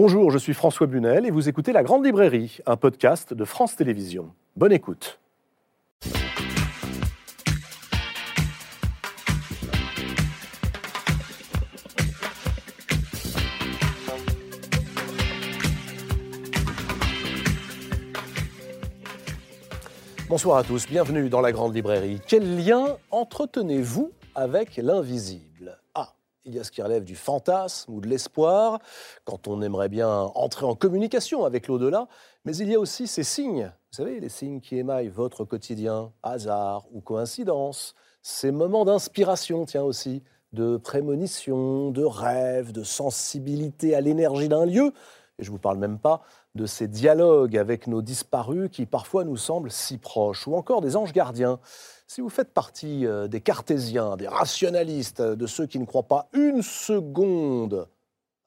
Bonjour, je suis François Bunel et vous écoutez La Grande Librairie, un podcast de France Télévisions. Bonne écoute. Bonsoir à tous, bienvenue dans la Grande Librairie. Quel lien entretenez-vous avec l'invisible? Il y a ce qui relève du fantasme ou de l'espoir, quand on aimerait bien entrer en communication avec l'au-delà, mais il y a aussi ces signes, vous savez, les signes qui émaillent votre quotidien, hasard ou coïncidence, ces moments d'inspiration, tiens aussi, de prémonition, de rêve, de sensibilité à l'énergie d'un lieu, et je ne vous parle même pas de ces dialogues avec nos disparus qui parfois nous semblent si proches, ou encore des anges gardiens. Si vous faites partie euh, des cartésiens, des rationalistes, de ceux qui ne croient pas une seconde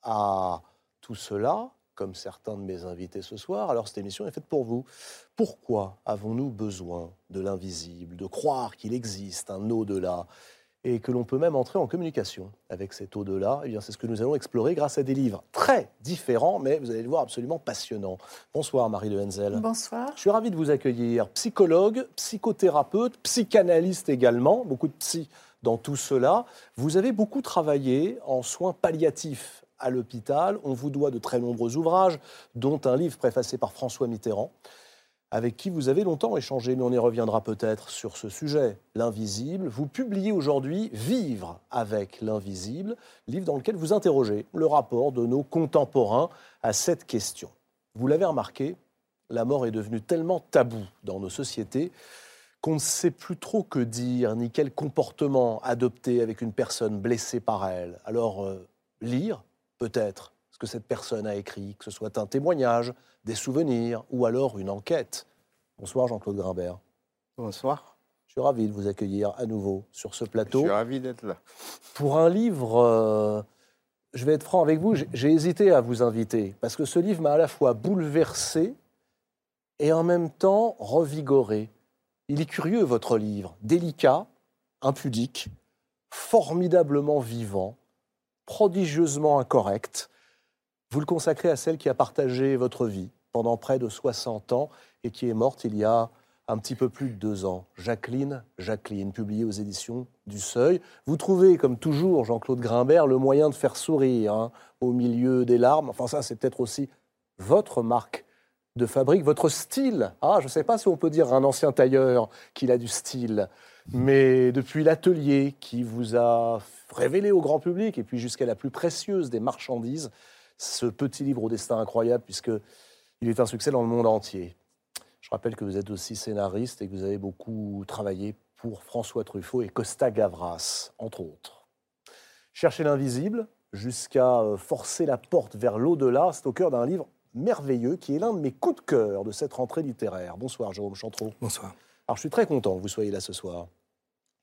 à tout cela, comme certains de mes invités ce soir, alors cette émission est faite pour vous. Pourquoi avons-nous besoin de l'invisible, de croire qu'il existe un au-delà et que l'on peut même entrer en communication avec cet au-delà, eh c'est ce que nous allons explorer grâce à des livres très différents, mais vous allez le voir absolument passionnants. Bonsoir Marie de Henzel. Bonsoir. Je suis ravi de vous accueillir. Psychologue, psychothérapeute, psychanalyste également, beaucoup de psy dans tout cela. Vous avez beaucoup travaillé en soins palliatifs à l'hôpital. On vous doit de très nombreux ouvrages, dont un livre préfacé par François Mitterrand avec qui vous avez longtemps échangé, mais on y reviendra peut-être sur ce sujet, l'invisible. Vous publiez aujourd'hui Vivre avec l'invisible, livre dans lequel vous interrogez le rapport de nos contemporains à cette question. Vous l'avez remarqué, la mort est devenue tellement tabou dans nos sociétés qu'on ne sait plus trop que dire, ni quel comportement adopter avec une personne blessée par elle. Alors, euh, lire, peut-être, que cette personne a écrit, que ce soit un témoignage, des souvenirs ou alors une enquête. Bonsoir Jean-Claude Grimbert. Bonsoir. Je suis ravi de vous accueillir à nouveau sur ce plateau. Je suis ravi d'être là. Pour un livre, euh, je vais être franc avec vous, j'ai hésité à vous inviter parce que ce livre m'a à la fois bouleversé et en même temps revigoré. Il est curieux, votre livre, délicat, impudique, formidablement vivant, prodigieusement incorrect. Vous le consacrez à celle qui a partagé votre vie pendant près de 60 ans et qui est morte il y a un petit peu plus de deux ans. Jacqueline, Jacqueline, publiée aux éditions du Seuil. Vous trouvez, comme toujours, Jean-Claude Grimbert, le moyen de faire sourire hein, au milieu des larmes. Enfin, ça, c'est peut-être aussi votre marque de fabrique, votre style. Ah, je ne sais pas si on peut dire un ancien tailleur qu'il a du style, mais depuis l'atelier qui vous a révélé au grand public, et puis jusqu'à la plus précieuse des marchandises, ce petit livre au destin incroyable, puisqu'il est un succès dans le monde entier. Je rappelle que vous êtes aussi scénariste et que vous avez beaucoup travaillé pour François Truffaut et Costa Gavras, entre autres. Chercher l'invisible jusqu'à euh, forcer la porte vers l'au-delà, c'est au cœur d'un livre merveilleux qui est l'un de mes coups de cœur de cette rentrée littéraire. Bonsoir Jérôme Chantreau. Bonsoir. Alors je suis très content que vous soyez là ce soir.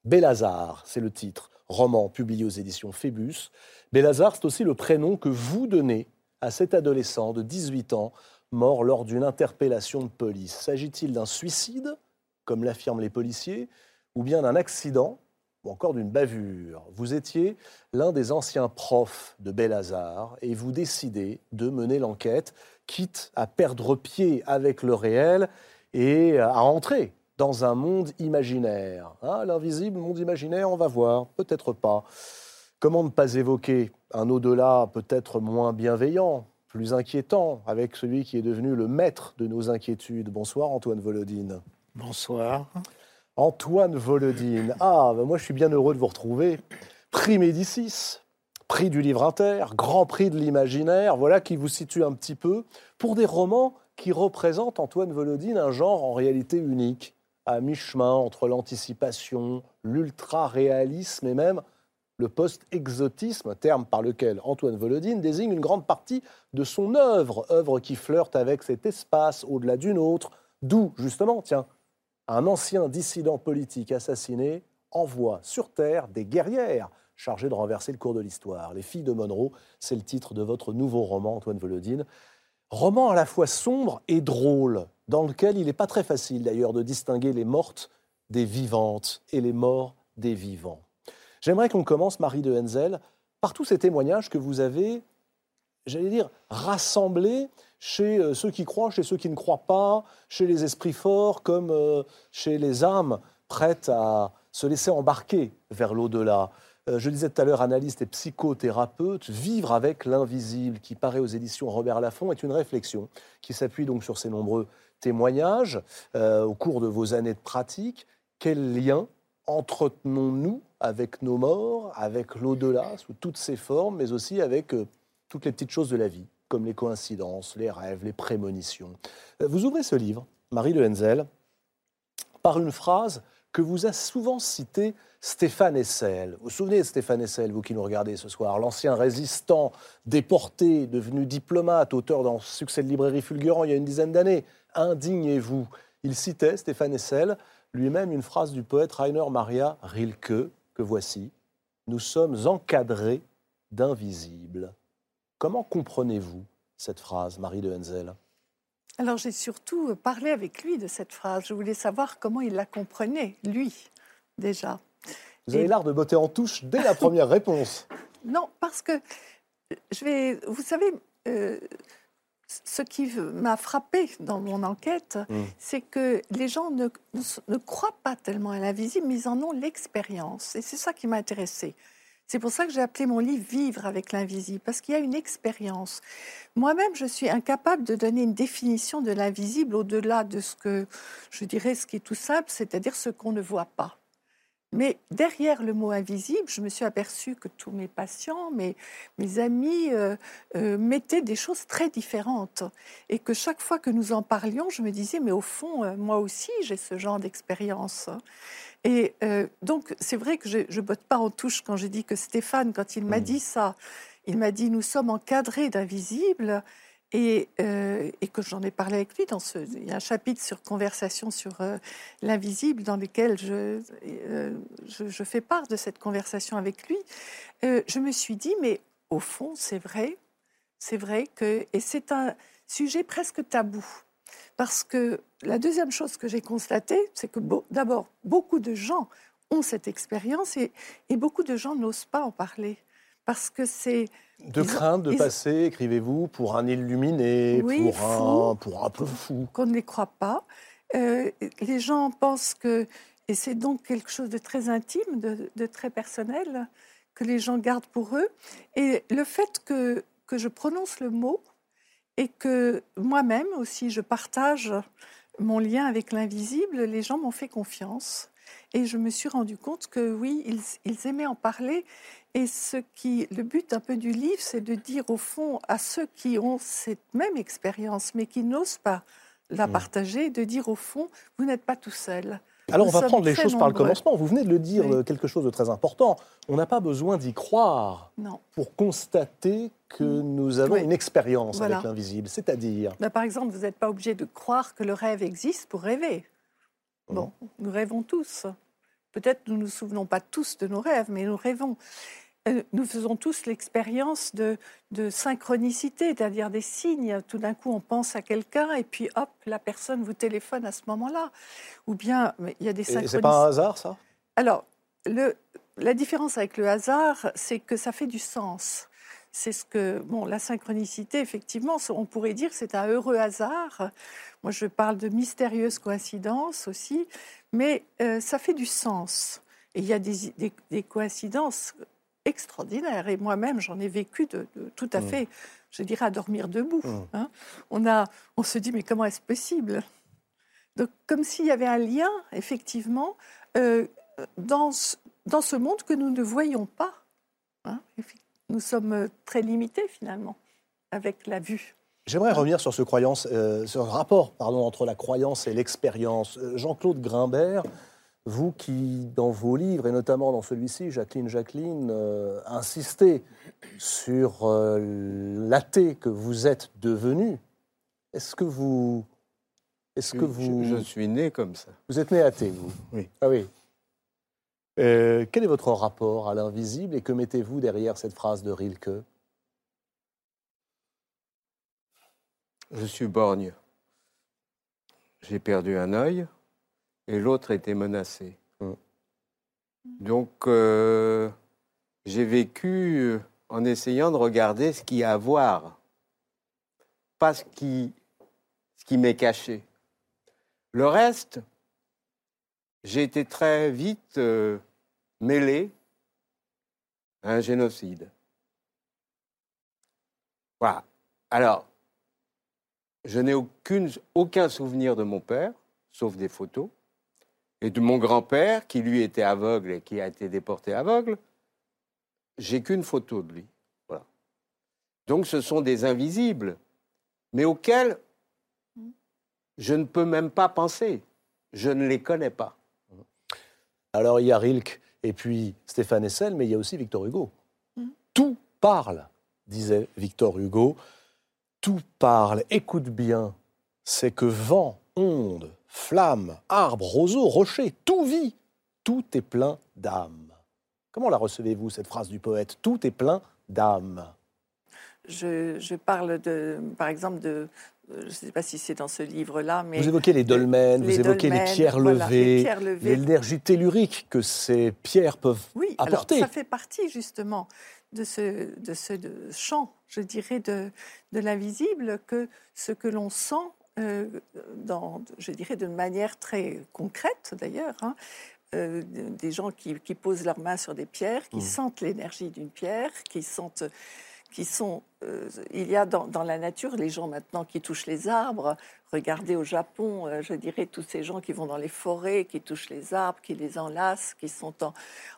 Bélazar, c'est le titre, roman publié aux éditions Phébus. Bélazar, c'est aussi le prénom que vous donnez à cet adolescent de 18 ans mort lors d'une interpellation de police. S'agit-il d'un suicide, comme l'affirment les policiers, ou bien d'un accident, ou encore d'une bavure? Vous étiez l'un des anciens profs de Bélazar et vous décidez de mener l'enquête, quitte à perdre pied avec le réel et à entrer dans un monde imaginaire. Ah, l'invisible monde imaginaire, on va voir, peut-être pas. Comment ne pas évoquer un au-delà peut-être moins bienveillant, plus inquiétant, avec celui qui est devenu le maître de nos inquiétudes? Bonsoir Antoine Volodine. Bonsoir. Antoine Volodine. Ah, ben moi je suis bien heureux de vous retrouver. Prix Médicis, prix du livre inter, grand prix de l'imaginaire, voilà qui vous situe un petit peu pour des romans qui représentent, Antoine Volodine, un genre en réalité unique à mi-chemin entre l'anticipation, l'ultra-réalisme et même le post-exotisme, terme par lequel Antoine Volodine désigne une grande partie de son œuvre, œuvre qui flirte avec cet espace au-delà d'une autre, d'où, justement, tiens, un ancien dissident politique assassiné envoie sur Terre des guerrières chargées de renverser le cours de l'histoire. Les filles de Monroe, c'est le titre de votre nouveau roman, Antoine Volodine. Roman à la fois sombre et drôle, dans lequel il n'est pas très facile d'ailleurs de distinguer les mortes des vivantes et les morts des vivants. J'aimerais qu'on commence, Marie de Henzel, par tous ces témoignages que vous avez j'allais dire, rassemblée chez euh, ceux qui croient, chez ceux qui ne croient pas, chez les esprits forts comme euh, chez les âmes prêtes à se laisser embarquer vers l'au-delà. Euh, je disais tout à l'heure, analyste et psychothérapeute, vivre avec l'invisible, qui paraît aux éditions Robert Laffont, est une réflexion qui s'appuie donc sur ces nombreux témoignages au cours de vos années de pratique. Quel lien entretenons-nous avec nos morts, avec l'au-delà, sous toutes ses formes, mais aussi avec toutes les petites choses de la vie comme les coïncidences, les rêves, les prémonitions. Euh, vous ouvrez ce livre, Marie Le Henzel, par une phrase que vous a souvent citée Stéphane Hessel. Vous vous souvenez de Stéphane Hessel, vous qui nous regardez ce soir, l'ancien résistant, déporté, devenu diplomate, auteur d'un succès de librairie fulgurant il y a une dizaine d'années. Indignez-vous. Il citait, Stéphane Hessel, lui-même une phrase du poète Rainer Maria Rilke, que voici. Nous sommes encadrés d'invisibles. Comment comprenez-vous cette phrase, Marie de Henzel? Alors j'ai surtout parlé avec lui de cette phrase. Je voulais savoir comment il la comprenait, lui, déjà. Vous avez l'art de botter en touche dès la première réponse. Non, parce que je vais. Vous savez, euh, ce qui m'a frappé dans mon enquête, hmm. c'est que les gens ne, ne, croient pas tellement à l'invisible, mais ils en ont l'expérience. Et c'est ça qui m'a intéressée. C'est pour ça que j'ai appelé mon livre Vivre avec l'invisible, parce qu'il y a une expérience. Moi-même, je suis incapable de donner une définition de l'invisible au-delà de ce que je dirais, ce qui est tout simple, c'est-à-dire ce qu'on ne voit pas. Mais derrière le mot invisible, je me suis aperçue que tous mes patients, mes, mes amis euh, euh, mettaient des choses très différentes. Et que chaque fois que nous en parlions, je me disais, mais au fond, euh, moi aussi, j'ai ce genre d'expérience. Et donc, c'est vrai que je ne botte pas en touche quand je dis que Stéphane, quand il m'a mmh. dit ça, il m'a dit, nous sommes encadrés d'invisibles. Euh, et, que j'en ai parlé avec lui. Dans il y a un chapitre sur conversation sur euh, l'invisible dans lequel euh, je, je, fais part de cette conversation avec lui. je me suis dit, mais au fond, c'est vrai, c'est vrai que, et c'est un sujet presque tabou. Parce que la deuxième chose que j'ai constatée, c'est que d'abord, beaucoup de gens ont cette expérience et, et beaucoup de gens n'osent pas en parler. Parce que c'est de crainte de passer, écrivez-vous, pour un illuminé, pour, un, pour un peu fou. Qu'on ne les croit pas. Euh, les gens pensent que, et c'est donc quelque chose de très intime, de, très personnel, que les gens gardent pour eux. Et le fait que, que je prononce le mot et que moi-même aussi je partage mon lien avec l'invisible, les gens m'ont fait confiance. Et je me suis rendu compte que oui, ils, ils aimaient en parler et ce qui, le but un peu du livre, c'est de dire au fond à ceux qui ont cette même expérience, mais qui n'osent pas la hmm. partager, de dire au fond, vous n'êtes pas tout seul. Alors on va prendre les choses par le commencement. Vous venez de le dire, euh, quelque chose de très important. On n'a pas besoin d'y croire pour constater que hmm. nous avons une expérience avec l'invisible. C'est-à-dire bah, Par exemple, vous n'êtes pas obligé de croire que le rêve existe pour rêver. Bon, nous rêvons tous. Peut-être nous ne nous souvenons pas tous de nos rêves, mais nous rêvons. Euh, nous faisons tous l'expérience de, synchronicité, c'est-à-dire des signes. Tout d'un coup, on pense à quelqu'un et puis hop, la personne vous téléphone à ce moment-là. Ou bien, il y a des synchronicités. C'est pas un hasard, ça? Alors, le, la différence avec le hasard, c'est que ça fait du sens. C'est ce que, bon, la synchronicité, effectivement, on pourrait dire que c'est un heureux hasard. Moi, je parle de mystérieuses coïncidences aussi, mais euh, ça fait du sens. Et il y a des, des coïncidences extraordinaire. Et moi-même, j'en ai vécu de, tout à mm. fait, je dirais, à dormir debout. Mm. Hein. On, a, on se dit, mais comment est-ce possible? Donc, comme s'il y avait un lien, effectivement, euh, dans, dans ce monde que nous ne voyons pas. Hein. Nous sommes très limités, finalement, avec la vue. J'aimerais revenir sur ce, croyance, euh, ce rapport pardon, entre la croyance et l'expérience. Euh, Jean-Claude Grimbert vous qui, dans vos livres, et notamment dans celui-ci, Jacqueline Jacqueline, euh, insistez sur euh, l'athée que vous êtes devenu, est-ce que vous... Est-ce que vous... Je, suis né comme ça. Vous êtes né athée, vous? Oui. Ah oui. Euh, quel est votre rapport à l'invisible et que mettez-vous derrière cette phrase de Rilke? Je suis borgne. J'ai perdu un œil et l'autre était menacé. Mm. Donc, euh, j'ai vécu euh, en essayant de regarder ce qu'il y a à voir, pas ce qui, ce qui m'est caché. Le reste, j'ai été très vite euh, mêlé à un génocide. Voilà. Alors, je n'ai aucun souvenir de mon père, sauf des photos, et de mon grand-père, qui lui était aveugle et qui a été déporté aveugle. J'ai qu'une photo de lui. Voilà. Donc ce sont des invisibles, mais auxquels je ne peux même pas penser. Je ne les connais pas. Alors il y a Rilke et puis Stéphane Hessel, mais il y a aussi Victor Hugo. Mm. Tout parle, disait Victor Hugo. Tout parle. Écoute bien, c'est que vent, onde, flamme, arbre, roseau, rocher, tout vit. Tout est plein d'âme. Comment la recevez-vous, cette phrase du poète? Tout est plein d'âme. Je, parle, de, par exemple, de, je ne sais pas si c'est dans ce livre-là, mais... Vous évoquez les dolmens, vous évoquez les pierres levées, l'énergie tellurique que ces pierres peuvent oui, apporter. Alors, ça fait partie justement de ce, de ce champ, je dirais, de, de l'invisible, que ce que l'on sent, euh, dans, je dirais, d'une manière très concrète d'ailleurs, hein, euh, des gens qui, posent leurs mains sur des pierres, qui mmh. sentent l'énergie d'une pierre, qui sentent Euh, il y a dans, la nature les gens maintenant qui touchent les arbres. Regardez au Japon, euh, je dirais tous ces gens qui vont dans les forêts, qui touchent les arbres, qui les enlacent, qui sont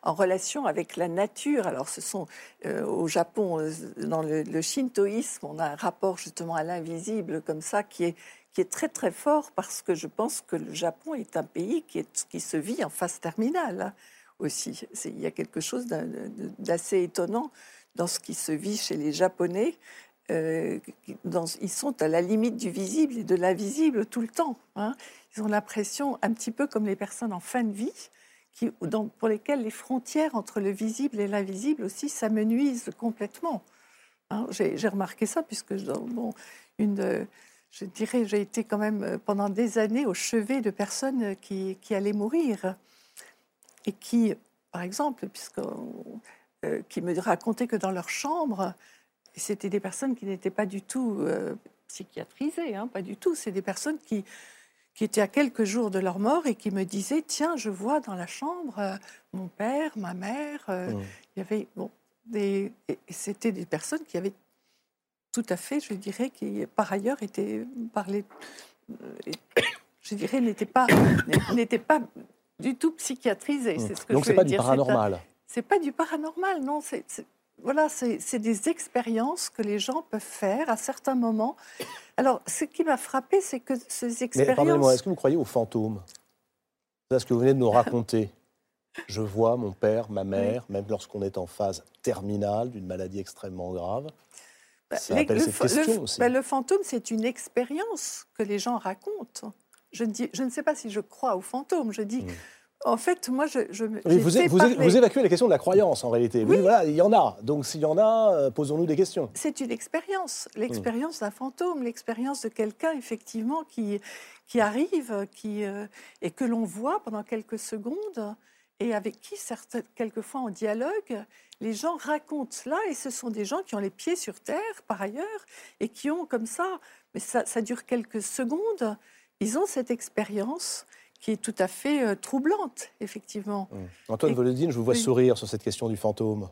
en, relation avec la nature. Alors, ce sont euh, au Japon, dans le, shintoïsme, on a un rapport justement à l'invisible comme ça qui est très très fort parce que je pense que le Japon est un pays qui se vit en phase terminale hein, aussi. Il y a quelque chose d'assez étonnant dans ce qui se vit chez les Japonais. Euh, ils sont à la limite du visible et de l'invisible tout le temps. Hein. Ils ont l'impression, un petit peu comme les personnes en fin de vie, pour lesquelles les frontières entre le visible et l'invisible aussi s'amenuisent complètement. Hein. J'ai remarqué ça puisque une, je dirais, j'ai été quand même pendant des années au chevet de personnes qui, qui allaient mourir et qui, par exemple, puisque euh, qui me racontaient que dans leur chambre, c'était des personnes qui n'étaient pas du tout euh, psychiatrisées, hein, pas du tout. C'est des personnes qui, qui étaient à quelques jours de leur mort et qui me disaient Tiens, je vois dans la chambre euh, mon père, ma mère. Mmh. Il y avait. Bon, des, c'était des personnes qui avaient tout à fait, je dirais, qui par ailleurs étaient parlé, je dirais, n'étaient pas, n'étaient pas du tout psychiatrisées. C'est ce que Donc c'est pas du paranormal c'est pas du paranormal, non. C'est, voilà, c'est des expériences que les gens peuvent faire à certains moments. Alors, ce qui m'a frappé, c'est que ces expériences. pardonnez-moi, est-ce que vous croyez aux fantômes? C'est ce que vous venez de nous raconter. Je vois mon père, ma mère, même lorsqu'on est en phase terminale d'une maladie extrêmement grave. Bah, ça appelle le, cette question aussi. Bah, le fantôme, c'est une expérience que les gens racontent. Je, dis, je ne sais pas si je crois aux fantômes. Je dis, hmm. En fait, moi, je, je vous, évacuez la question de la croyance, en réalité. Oui, voilà, il y en a. Donc, s'il y en a, euh, posons-nous des questions. C'est une expérience, l'expérience d'un fantôme, l'expérience de quelqu'un, effectivement, qui, qui arrive qui, euh, et que l'on voit pendant quelques secondes et avec qui, certes, quelquefois, en dialogue, les gens racontent cela et ce sont des gens qui ont les pieds sur terre, par ailleurs, et qui ont comme ça, mais ça, ça dure quelques secondes, ils ont cette expérience qui est tout à fait euh, troublante, effectivement. Mmh. Antoine Volodine, je vous vois sourire sur cette question du fantôme.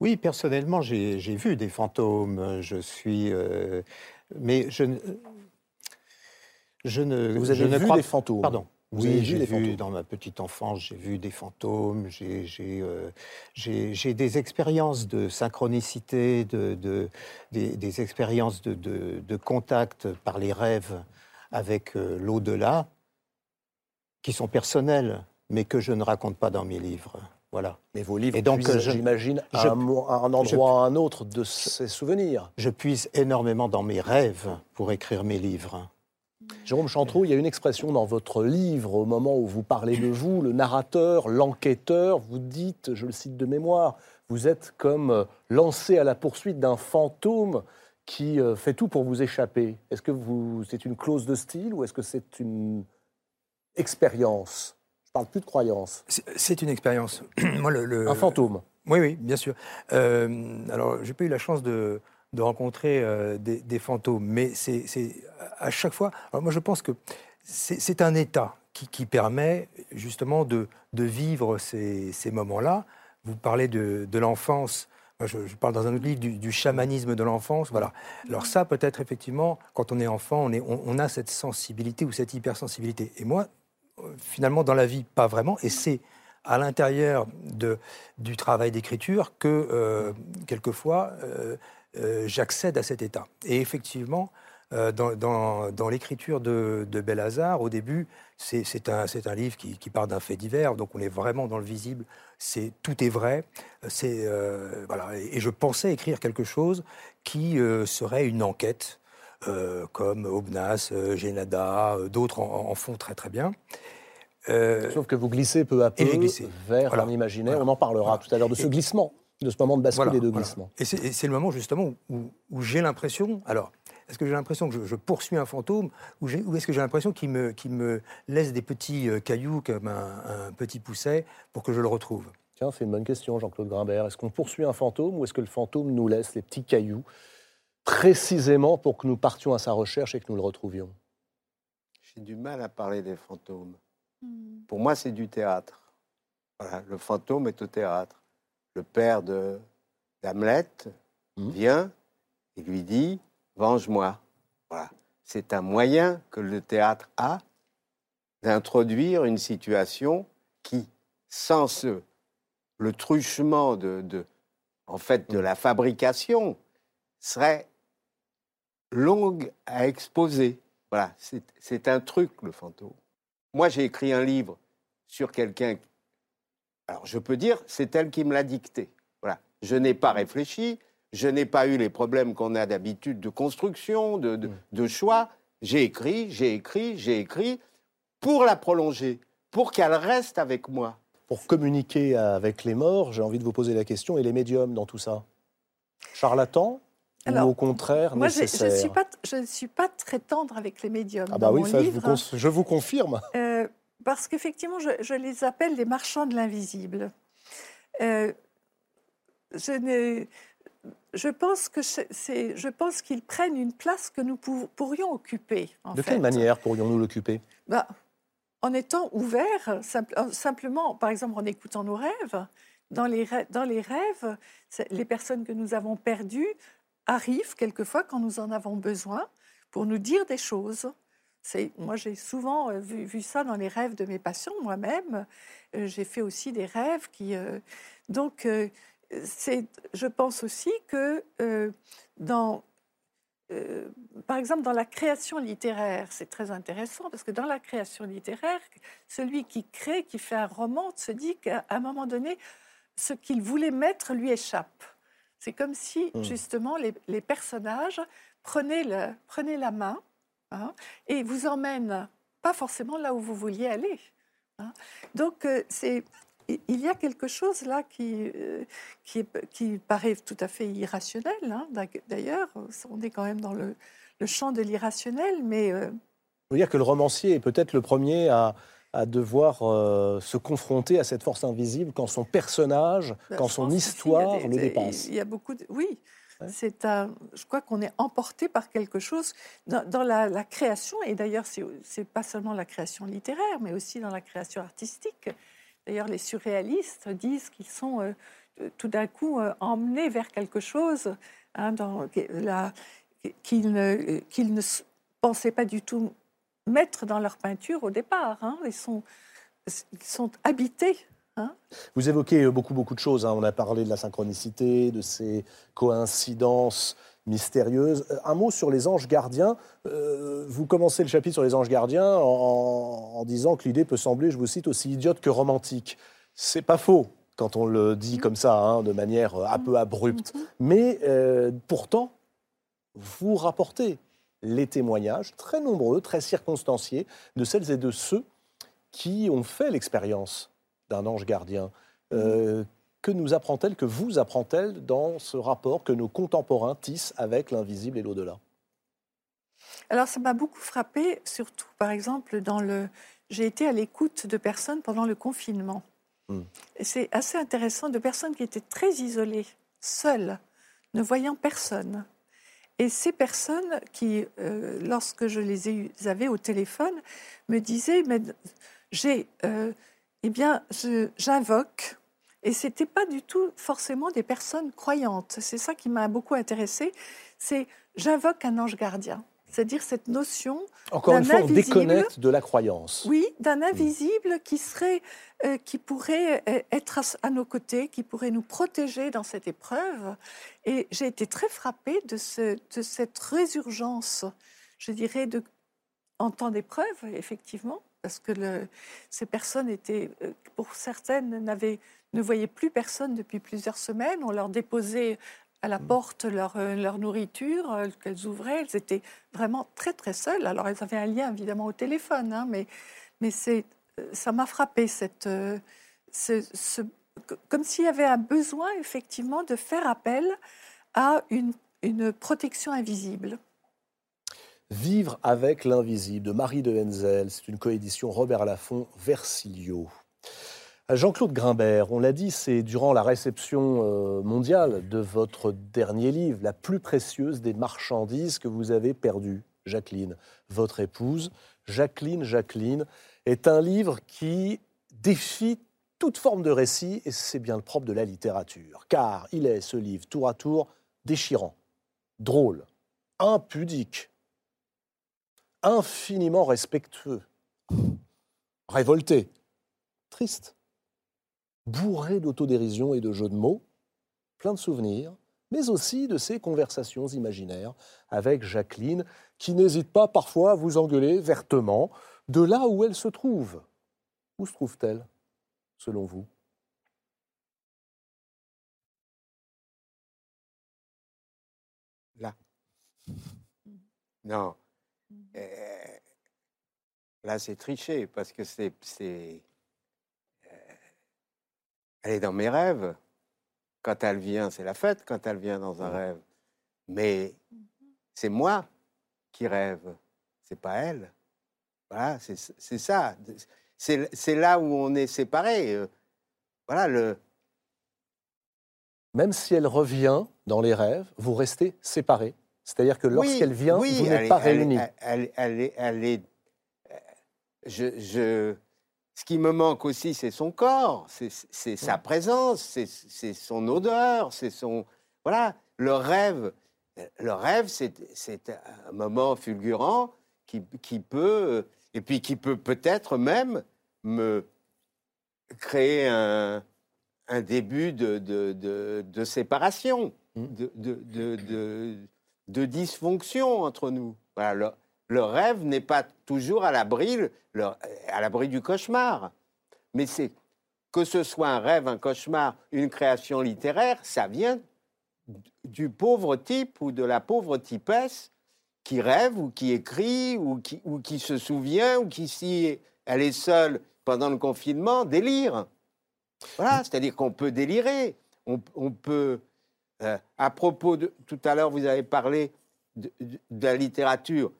Oui, personnellement, j'ai vu des fantômes. Je suis, euh, mais je ne, je ne. Vous avez vu des fantômes? Pardon. oui, j'ai vu, dans ma petite enfance, j'ai vu des fantômes, j'ai euh, des expériences de synchronicité, de, de des, des, expériences de, de, de, contact par les rêves avec euh, l'au-delà, qui sont personnels, mais que je ne raconte pas dans mes livres. Voilà. Mais vos livres, et donc, j'imagine, à, un, endroit ou à un autre de ces souvenirs. Je puise énormément dans mes rêves pour écrire mes livres. Jérôme Chantrou, il y a une expression dans votre livre, au moment où vous parlez de vous, le narrateur, l'enquêteur, vous dites, je le cite de mémoire, vous êtes comme euh, lancé à la poursuite d'un fantôme qui euh, fait tout pour vous échapper. Est-ce que c'est une clause de style ou est-ce que c'est une expérience? Je parle plus de croyance. C'est une expérience. Moi, le, Un fantôme. Oui, oui, bien sûr. Euh, alors, j'ai pas eu la chance de, de rencontrer euh, des, fantômes, mais c'est à chaque fois. Alors moi, je pense que c'est un état qui, qui, permet justement de, de vivre ces, ces moments-là. Vous parlez de, de l'enfance. Je, parle dans un autre livre du, du chamanisme de l'enfance. Voilà. Alors ça, peut-être effectivement, quand on est enfant, on, a cette sensibilité ou cette hypersensibilité. Et moi, finalement, dans la vie, pas vraiment. Et c'est à l'intérieur du travail d'écriture que, euh, quelquefois, euh, euh, j'accède à cet état. Et effectivement, dans, l'écriture de, de au début, c'est un, un, livre qui, part d'un fait divers, donc on est vraiment dans le visible, tout est vrai. C'est voilà, et, je pensais écrire quelque chose qui serait une enquête, comme Obnas, Génada, d'autres en, font très très bien. Euh, Sauf que vous glissez peu à peu vers un imaginaire. On en parlera tout à l'heure de ce glissement, de ce moment de bascule et de glissement. Et c'est le moment justement où, j'ai l'impression. Alors, est-ce que j'ai l'impression que je, poursuis un fantôme ou, est-ce que j'ai l'impression qu'il me, me, laisse des petits euh, cailloux comme un, petit pousset pour que je le retrouve? Tiens, c'est une bonne question, Jean-Claude Grimbert. Est-ce qu'on poursuit un fantôme ou est-ce que le fantôme nous laisse les petits cailloux précisément pour que nous partions à sa recherche et que nous le retrouvions? J'ai du mal à parler des fantômes. Hmm. Pour moi, c'est du théâtre. le fantôme est au théâtre. Le père de d'Hamlet hmm. vient et lui dit Venge-moi. Voilà. C'est un moyen que le théâtre a d'introduire une situation qui, sans le truchement de, en fait, de la fabrication, serait longue à exposer. Voilà, c'est un truc, le fantôme. Moi, j'ai écrit un livre sur quelqu'un. Alors, je peux dire, c'est elle qui me l'a dicté. Voilà. Je n'ai pas réfléchi, je n'ai pas eu les problèmes qu'on a d'habitude de construction, de, de, choix. J'ai écrit, j'ai écrit, j'ai écrit pour la prolonger, pour qu'elle reste avec moi. Pour communiquer avec les morts, j'ai envie de vous poser la question, et les médiums dans tout ça? Charlatan ou au contraire moi, nécessaire je, je, ne suis pas très tendre avec les médiums. Ah bah oui, ça, je, vous confirme. Euh, parce qu'effectivement, je, les appelle les marchands de l'invisible. Euh, je, je pense que c'est, je pense qu'ils prennent une place que nous pourrions occuper. de quelle manière pourrions-nous l'occuper? Bah, En étant ouverts, simplement, par exemple en écoutant nos rêves. Dans les, dans les rêves, les personnes que nous avons perdues arrive quelquefois quand nous en avons besoin pour nous dire des choses. Moi, j'ai souvent euh, vu, ça dans les rêves de mes patients, moi-même. Euh, j'ai fait aussi des rêves qui. Euh, donc, je pense aussi que dans. par exemple, dans la création littéraire, c'est très intéressant parce que dans la création littéraire, celui qui crée, qui fait un roman, se dit qu'à un moment donné, ce qu'il voulait mettre lui échappe. C'est comme si, mmh. justement, les, personnages prenaient, le, prenaient la main hein, et vous emmènent pas forcément là où vous vouliez aller. Hein. Donc, euh, c'est il y a quelque chose là qui, euh, qui, qui, paraît tout à fait irrationnel. Hein, d'ailleurs, on est quand même dans le, champ de l'irrationnel, mais... Euh, vous dire que le romancier est peut-être le premier à, à devoir euh, se confronter à cette force invisible quand son personnage, ben, quand son histoire le dépasse. Il y a beaucoup de... Oui, c'est un... je crois qu'on est emporté par quelque chose dans, la, création, et d'ailleurs, c'est pas seulement la création littéraire, mais aussi dans la création artistique. D'ailleurs, les surréalistes disent qu'ils sont euh, tout d'un coup euh, emmenés vers quelque chose hein, qu'ils ne, pensaient pas du tout mettre dans leur peinture au départ. Hein. Ils, sont, habités. Hein. Vous évoquez beaucoup, beaucoup de choses. On a parlé de la synchronicité, de ces coïncidences mystérieuses. Euh, un mot sur les anges gardiens. Euh, vous commencez le chapitre sur les anges gardiens en, disant que l'idée peut sembler, je vous cite, aussi idiote que romantique. C'est pas faux quand on le dit comme ça, de manière un peu abrupte. Mm-hmm. Mais euh, pourtant, vous rapportez les témoignages, très nombreux, très circonstanciés, de celles et de ceux qui ont fait l'expérience d'un ange gardien. Euh, que nous apprend-elle, que vous apprend-elle dans ce rapport que nos contemporains tissent avec l'invisible et l'au-delà? Alors ça m'a beaucoup frappé, surtout par exemple dans le... J'ai été à l'écoute de personnes pendant le confinement. Hmm. C'est assez intéressant de personnes qui étaient très isolées, seules, ne voyant personne. Et ces personnes qui, euh, lorsque je les avais au téléphone, me disaient, mais j'ai, euh, eh bien, j'invoque. Et c'était pas du tout forcément des personnes croyantes. C'est ça qui m'a beaucoup intéressée. C'est j'invoque un ange gardien. C'est-à-dire cette notion. Encore une fois, on déconnecte de la croyance. Oui, d'un hmm. invisible qui serait, euh, qui pourrait euh, être à, nos côtés, qui pourrait nous protéger dans cette épreuve. Et j'ai été très frappée de, ce, de cette résurgence, je dirais, de, en temps d'épreuve, effectivement, parce que le, ces personnes étaient, euh, pour certaines, n'avaient ne voyaient plus personne depuis plusieurs semaines. On leur déposait à la mm. porte leur, euh, leur nourriture euh, qu'elles ouvraient. Elles étaient vraiment très très seules. Alors elles avaient un lien évidemment au téléphone, hein, mais, mais c'est, euh, ça m'a frappé cette, ce, comme s'il y avait un besoin effectivement de faire appel à une, une protection invisible. Vivre avec l'invisible de Marie de Henzel, c'est une coédition Robert Laffont Versilio. Jean-Claude Grimbert, on l'a dit, c'est durant la réception euh, mondiale de votre dernier livre, la plus précieuse des marchandises que vous avez perdues, Jacqueline, votre épouse. Jacqueline, Jacqueline est un livre qui défie toute forme de récit, et c'est bien le propre de la littérature, car il est, ce livre, tour à tour, déchirant, drôle, impudique, infiniment respectueux, révolté, triste bourré d'autodérision et de jeux de mots, plein de souvenirs, mais aussi de ces conversations imaginaires avec Jacqueline, qui n'hésite pas parfois à vous engueuler vertement de là où elle se trouve. Où se trouve-t-elle, selon vous? Là. Non. Euh, là, c'est triché, parce que c'est elle est dans mes rêves. Quand elle vient, c'est la fête quand elle vient dans un rêve. Mais c'est moi qui rêve, c'est pas elle. Voilà, c'est ça. C'est là où on est séparés. Voilà le. Même si elle revient dans les rêves, vous restez séparés. C'est-à-dire que lorsqu'elle vient, vous n'êtes pas réunis. Elle, elle, est, elle est. Je, je, ce qui me manque aussi, c'est son corps, c'est sa présence, c'est son odeur, c'est son... Voilà, le rêve. Le rêve, c'est un moment fulgurant qui, qui, peut... Et puis qui peut peut-être même me créer un, un début de, de, de, de séparation, mmh. de, de, dysfonction entre nous. Voilà, le rêve n'est pas toujours à l'abri, du cauchemar. Mais c'est que ce soit un rêve, un cauchemar, une création littéraire, ça vient du pauvre type ou de la pauvre typesse qui rêve ou qui écrit ou qui, ou qui se souvient ou qui, si elle est seule pendant le confinement, délire. Voilà, c'est-à-dire qu'on peut délirer. On, peut. Euh, à propos de. Tout à l'heure, vous avez parlé de la littérature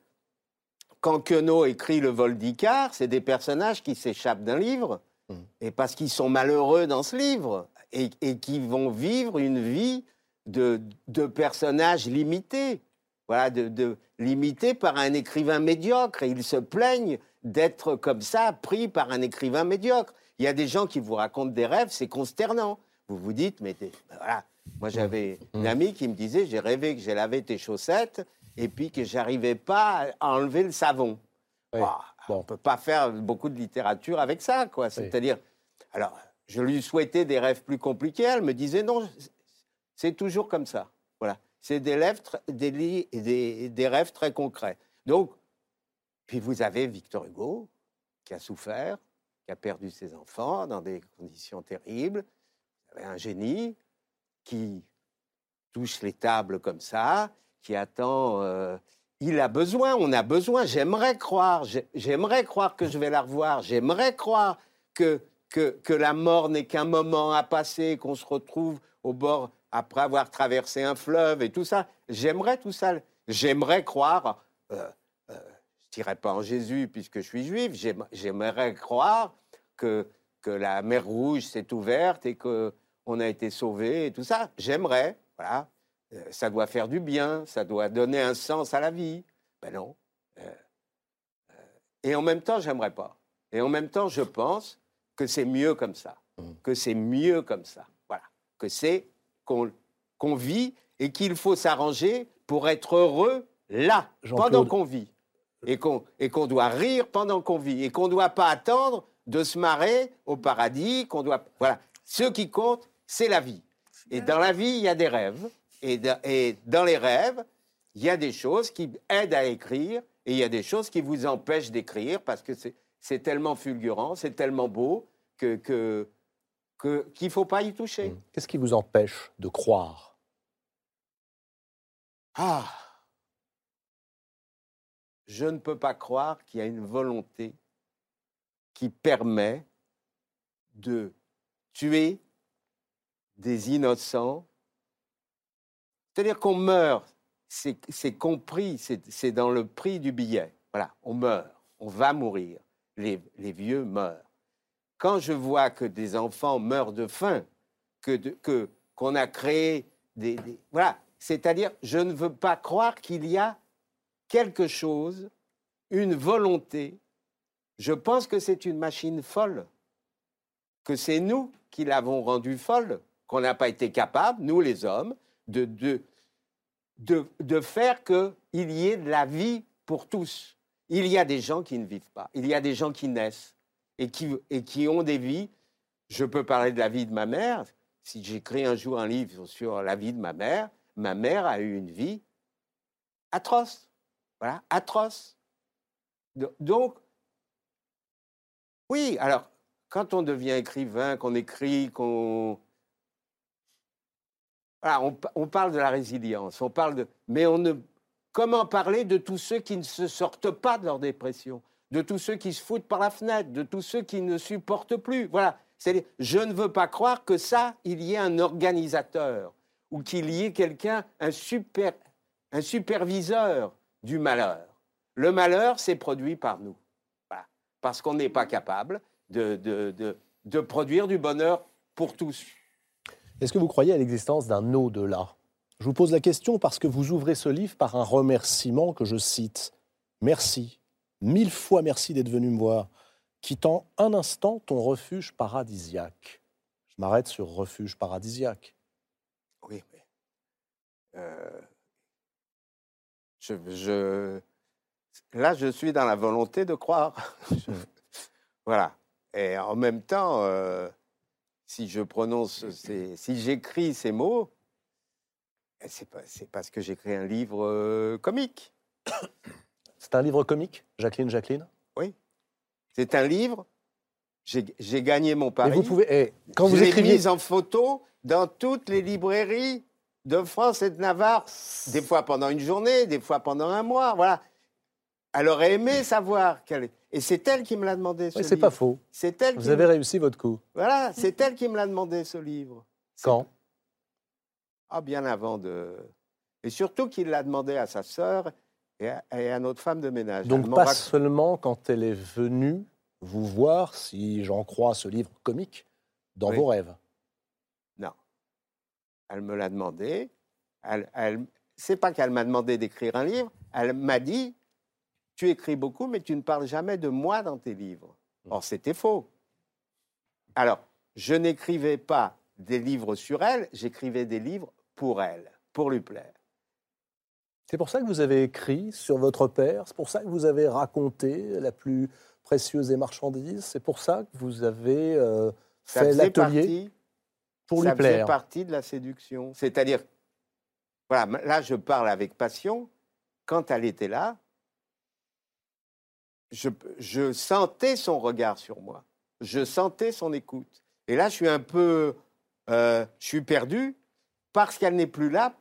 quand Queneau écrit Le vol d'Icare, c'est des personnages qui s'échappent d'un livre, mmh. et parce qu'ils sont malheureux dans ce livre, et, qui vont vivre une vie de, personnages limités, voilà, de, limités par un écrivain médiocre, et ils se plaignent d'être comme ça, pris par un écrivain médiocre. Il y a des gens qui vous racontent des rêves, c'est consternant. Vous vous dites, mais ben voilà, moi j'avais mmh. une amie qui me disait, j'ai rêvé que j'ai lavé tes chaussettes, et puis que j'arrivais pas à enlever le savon. Bah, on ne peut pas faire beaucoup de littérature avec ça, quoi. C'est-à-dire, alors, je lui souhaitais des rêves plus compliqués. Elle me disait non, c'est toujours comme ça. Voilà, c'est des, rêves, des, des, des rêves très concrets. Donc, puis vous avez Victor Hugo qui a souffert, qui a perdu ses enfants dans des conditions terribles. Vous avez un génie qui touche les tables comme ça, qui attend. Euh, il a besoin, on a besoin. J'aimerais croire, j'aimerais croire que je vais la revoir. J'aimerais croire que, que, que la mort n'est qu'un moment à passer, qu'on se retrouve au bord après avoir traversé un fleuve et tout ça. J'aimerais tout ça. J'aimerais croire. Euh, euh, je dirais pas en Jésus puisque je suis juif. J'aimerais croire que que la mer Rouge s'est ouverte et qu'on a été sauvé et tout ça. J'aimerais, voilà. Euh, ça doit faire du bien, ça doit donner un sens à la vie. Ben non. Euh, euh, et en même temps, j'aimerais pas. Et en même temps, je pense que c'est mieux comme ça. Mmh. Que c'est mieux comme ça. Voilà. Que c'est qu'on vit et qu'il faut s'arranger pour être heureux là, pendant qu'on vit. Et qu'on doit rire pendant qu'on vit. Et qu'on ne doit pas attendre de se marrer au paradis. Qu'on doit. Voilà. Ce qui compte, c'est la vie. Et dans la vie, il y a des rêves. Et, et dans les rêves, il y a des choses qui aident à écrire. Et il y a des choses qui vous empêchent d'écrire parce que c'est tellement fulgurant, c'est tellement beau que, que qu'il ne faut pas y toucher. Mmh. Qu'est-ce qui vous empêche de croire? Ah Je ne peux pas croire qu'il y a une volonté qui permet de tuer des innocents. C'est-à-dire qu'on meurt, c'est compris, c'est dans le prix du billet. Voilà, on meurt, on va mourir. Les, vieux meurent quand je vois que des enfants meurent de faim, que qu'on a créé des, voilà, c'est-à-dire je ne veux pas croire qu'il y a quelque chose, une volonté. Je pense que c'est une machine folle, que c'est nous qui l'avons rendue folle, qu'on n'a pas été capable, nous les hommes, de, de, de, de faire qu'il y ait de la vie pour tous. Il y a des gens qui ne vivent pas, il y a des gens qui naissent, et qui, et qui ont des vies. Je peux parler de la vie de ma mère. Si j'écris un jour un livre sur la vie de ma mère, ma mère a eu une vie atroce. Voilà, atroce. Donc, oui, alors, quand on devient écrivain, qu'on écrit, qu'on. On, parle de la résilience, on parle de. Mais on ne. Comment parler de tous ceux qui ne se sortent pas de leur dépression de tous ceux qui se foutent par la fenêtre, de tous ceux qui ne supportent plus. Voilà. Je ne veux pas croire que ça, il y ait un organisateur ou qu'il y ait quelqu'un, un, super, un superviseur du malheur. Le malheur, c'est produit par nous. Parce qu'on n'est pas capable de, de, de, produire du bonheur pour tous. Est-ce que vous croyez à l'existence d'un au-delà? Je vous pose la question parce que vous ouvrez ce livre par un remerciement que je cite. Merci Mille fois merci d'être venu me voir, quittant un instant ton refuge paradisiaque. Je m'arrête sur refuge paradisiaque. Oui. Euh, je, là, je suis dans la volonté de croire. voilà. Et en même temps, euh, si je prononce, si j'écris ces mots, c'est parce que j'écris un livre euh, comique. C'est un livre comique, Jacqueline Jacqueline? Oui. C'est un livre. J'ai gagné mon pari. Et vous pouvez. Eh, quand vous écriviez. mis en photo dans toutes les librairies de France et de Navarre, des fois pendant une journée, des fois pendant un mois. Voilà. Elle aurait aimé savoir qu'elle. Et c'est elle qui me l'a demandé. Ce oui, c'est pas faux. C'est elle. Vous avez réussi votre coup. Voilà, c'est elle qui me l'a demandé ce livre. Quand? Ah, bien avant de. Et surtout qu'il l'a demandé à sa sœur et à, notre femme de ménage. Donc pas seulement quand elle est venue vous voir, si j'en crois ce livre comique, dans vos rêves. Non. Elle me l'a demandé. Elle, elle, c'est pas qu'elle m'a demandé d'écrire un livre. Elle m'a dit Tu écris beaucoup, mais tu ne parles jamais de moi dans tes livres. Mmh. Or, c'était faux. Alors, je n'écrivais pas des livres sur elle, j'écrivais des livres pour elle, pour lui plaire. C'est pour ça que vous avez écrit sur votre père, c'est pour ça que vous avez raconté la plus précieuse des marchandises, c'est pour ça que vous avez euh, fait l'atelier pour lui plaire. Ça fait partie de la séduction. C'est-à-dire, voilà, là je parle avec passion. Quand elle était là, je, sentais son regard sur moi, je sentais son écoute. Et là, je suis un peu, euh, je suis perdu parce qu'elle n'est plus là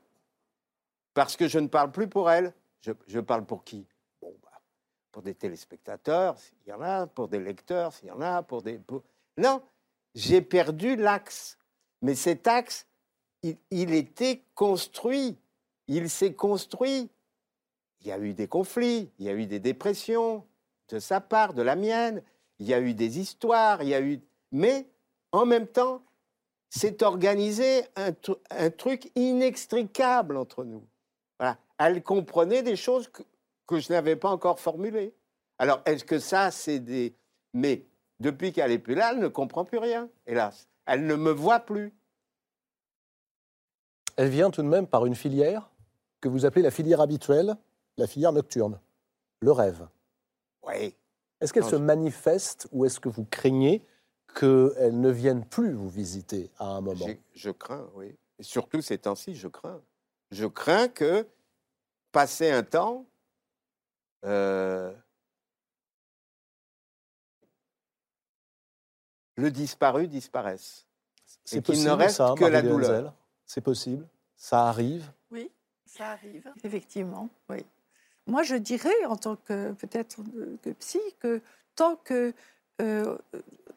parce que je ne parle plus pour elle. Je, parle pour qui? Bon, bah, pour des téléspectateurs, s'il y en a, pour des lecteurs, s'il y en a, pour des... Non, j'ai perdu l'axe. Mais cet axe, il était construit. Il s'est construit. Il y a eu des conflits, il y a eu des dépressions de sa part, de la mienne. Il y a eu des histoires, il y a eu... mais en même temps, c'est organisé un, truc inextricable entre nous. Voilà. Elle comprenait des choses que, que je n'avais pas encore formulées. Alors, est-ce que ça, c'est des... Mais depuis qu'elle est plus là, elle ne comprend plus rien, hélas. Elle ne me voit plus. Elle vient tout de même par une filière que vous appelez la filière habituelle, la filière nocturne, le rêve. Oui. Est-ce qu'elle se manifeste ou est-ce que vous craignez qu'elle ne vienne plus vous visiter à un moment? Je crains, oui. Et surtout ces temps-ci, je crains. Je crains que, passé un temps, euh, le disparu disparaisse. C'est possible, ne reste ça, que la douleur. C'est possible? Ça arrive? Oui, ça arrive, effectivement, oui. Moi, je dirais, en tant que peut-être que psy, que tant que euh,